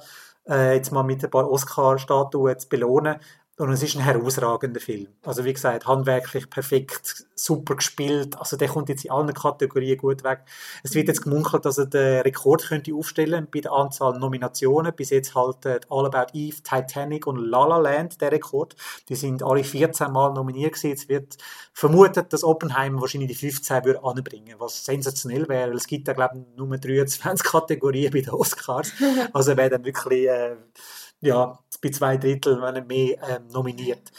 äh, jetzt mal mit ein paar Oscar-Statuen zu belohnen. Und es ist ein herausragender Film. Also wie gesagt, handwerklich perfekt, super gespielt. Also der kommt jetzt in allen Kategorien gut weg. Es wird jetzt gemunkelt, dass er den Rekord könnte aufstellen bei der Anzahl Nominationen. Bis jetzt halt All About Eve, Titanic und La La Land der Rekord. Die sind alle 14 Mal nominiert gewesen. Jetzt wird vermutet, dass Oppenheimer wahrscheinlich die 15 würde anbringen, was sensationell wäre. Es gibt ja glaube ich nur 23 Kategorien bei den Oscars. Also wäre dann wirklich äh, ja bei zwei Drittel, wenn er mehr ähm, nominiert.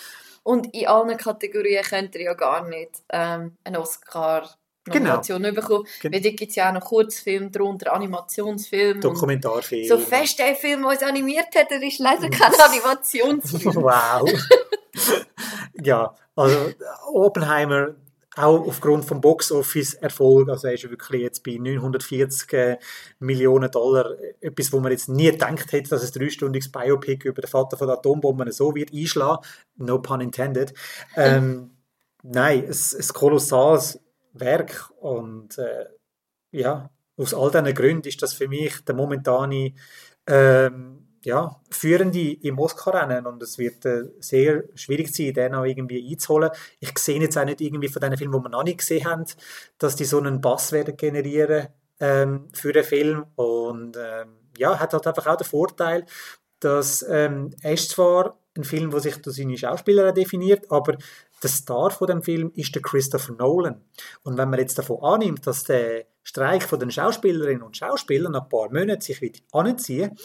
Und in allen Kategorien könnt ihr ja gar nicht ähm, einen Oscar Nomination genau. bekommen. Genau. Weil da gibt es ja auch noch Kurzfilme darunter, Animationsfilme. Dokumentarfilme. So fest der Film, der uns animiert hat, der ist leider kein Animationsfilm. wow. ja, also Oppenheimer auch aufgrund vom Box-Office-Erfolg, also er ist wirklich jetzt bei 940 äh, Millionen Dollar, etwas, wo man jetzt nie gedacht hätte, dass ein dreistündiges Biopic über den Vater von der Atombomben so wird einschlagen, no pun intended. Ähm, nein, es ist ein kolossales Werk und äh, ja, aus all diesen Gründen ist das für mich der momentane ähm, ja, Führende im Oscar-Rennen und es wird äh, sehr schwierig sein, den auch irgendwie einzuholen. Ich sehe jetzt auch nicht irgendwie von den Filmen, die wir noch nicht gesehen haben, dass die so einen Bass werden generieren, ähm, für den Film und ähm, ja, hat halt einfach auch den Vorteil, dass ähm, er zwar ein Film, der sich durch seine Schauspieler definiert, aber der Star von dem Film ist der Christopher Nolan. Und wenn man jetzt davon annimmt, dass der Streik von den Schauspielerinnen und Schauspielern ein paar Monaten sich wieder anziehen,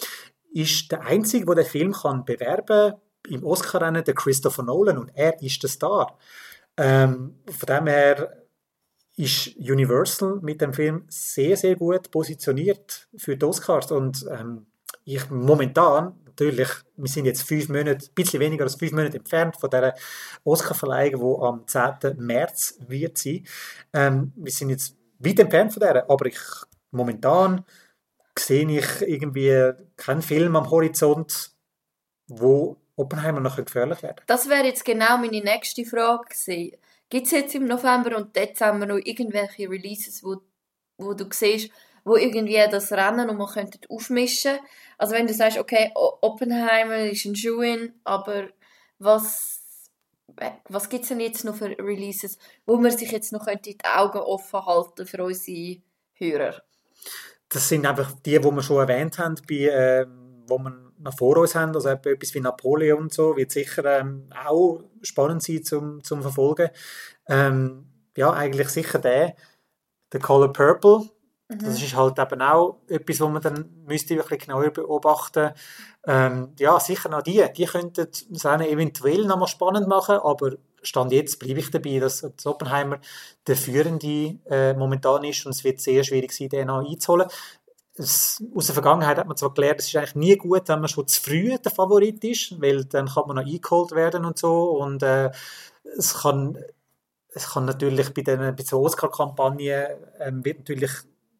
ist der einzige, der den Film kann bewerben im Oscar-Rennen, der Christopher Nolan und er ist der Star. Ähm, von dem her ist Universal mit dem Film sehr, sehr gut positioniert für die Oscars und ähm, ich momentan, natürlich, wir sind jetzt fünf Monate, ein bisschen weniger als fünf Monate entfernt von der Oscar-Verleihung, die am 10. März wird sein. Ähm, wir sind jetzt weit entfernt von der, aber ich momentan sehe ich irgendwie keinen Film am Horizont, wo Oppenheimer noch gefährlich werden Das wäre jetzt genau meine nächste Frage gewesen. Gibt es jetzt im November und Dezember noch irgendwelche Releases, wo, wo du siehst, wo irgendwie das Rennen noch mal aufmischen Also wenn du sagst, okay, Oppenheimer ist ein Schuin, aber was, was gibt es denn jetzt noch für Releases, wo man sich jetzt noch die Augen offen halten für unsere Hörer? Das sind einfach die, die wir schon erwähnt haben, bei, äh, wo man noch vor uns haben, also etwas wie Napoleon und so, wird sicher ähm, auch spannend sein zum, zum Verfolgen. Ähm, ja, eigentlich sicher der, der Color Purple, mhm. das ist halt eben auch etwas, was man dann müsste ein bisschen genauer beobachten. Ähm, ja, sicher noch die, die könnten das eventuell noch mal spannend machen, aber Stand jetzt bleibe ich dabei, dass Oppenheimer der Führende äh, momentan ist und es wird sehr schwierig sein, den noch einzuholen. Es, aus der Vergangenheit hat man zwar gelernt, es ist eigentlich nie gut, wenn man schon zu früh der Favorit ist, weil dann kann man noch eingeholt werden und so und äh, es kann es kann natürlich bei den, bei der Oscar-Kampagne ähm, wird natürlich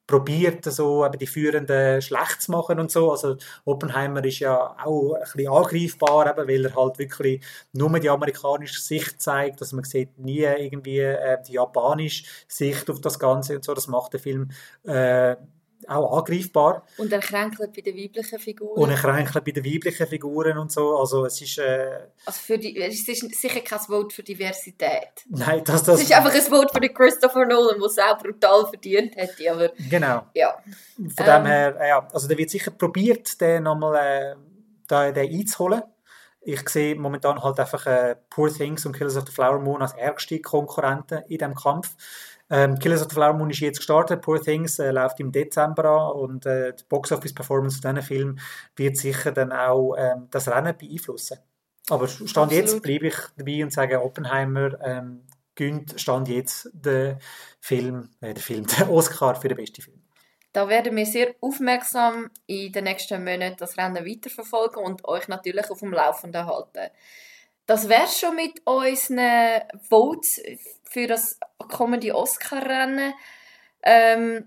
probiert, so eben die Führenden schlecht zu machen und so. Also Oppenheimer ist ja auch ein bisschen angreifbar, eben, weil er halt wirklich nur die amerikanische Sicht zeigt, dass man sieht nie irgendwie äh, die japanische Sicht auf das Ganze und so. Das macht der Film äh, auch angreifbar. Und er kränkelt bei den weiblichen Figuren. Und er kränkelt bei den weiblichen Figuren und so. Also es ist... Äh, also für die, es ist sicher kein Vote für Diversität. Nein, das... das es ist einfach ein Vote für den Christopher Nolan, der es auch brutal verdient hätte, aber... Genau. Ja. Von ähm, dem her, ja, also da wird sicher probiert, den nochmal äh, den einzuholen. Ich sehe momentan halt einfach äh, Poor Things und Killers of the Flower Moon als ärgste Konkurrenten in diesem Kampf. Ähm, Killers of the Flower Moon ist jetzt gestartet, Poor Things äh, läuft im Dezember an und äh, die Box-Office-Performance von diesem Film wird sicher dann auch ähm, das Rennen beeinflussen. Aber Stand Absolut. jetzt bleibe ich dabei und sage, Oppenheimer ähm, gönnt Stand jetzt den Film, äh, den Film, den Oscar für den besten Film. Da werden wir sehr aufmerksam in den nächsten Monaten das Rennen weiterverfolgen und euch natürlich auf dem Laufenden halten. Das wäre schon mit unseren Votes für das kommende Oscar-Rennen. Ähm,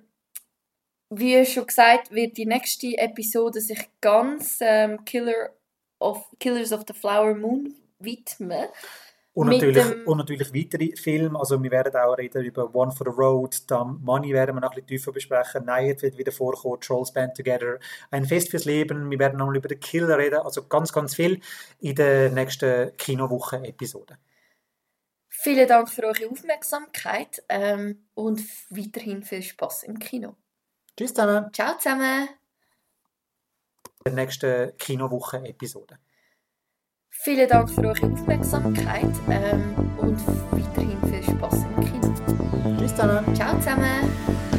wie schon gesagt, wird die nächste Episode sich ganz ähm, Killer of, Killers of the Flower Moon widmen. Und natürlich, dem, und natürlich weitere Filme, also wir werden auch reden über One for the Road, dann Money werden wir noch ein bisschen tiefer besprechen, Night wird wieder vorkommen, Trolls Band Together, Ein Fest fürs Leben, wir werden noch über den Killer reden, also ganz, ganz viel in der nächsten Kinowoche-Episode. Vielen Dank für eure Aufmerksamkeit ähm, und weiterhin viel Spaß im Kino. Tschüss zusammen. Ciao zusammen. In der nächsten Kinowoche-Episode. Vielen Dank für eure Aufmerksamkeit ähm, und weiterhin viel Spaß im Kino. Tschüss zusammen. Ciao zusammen.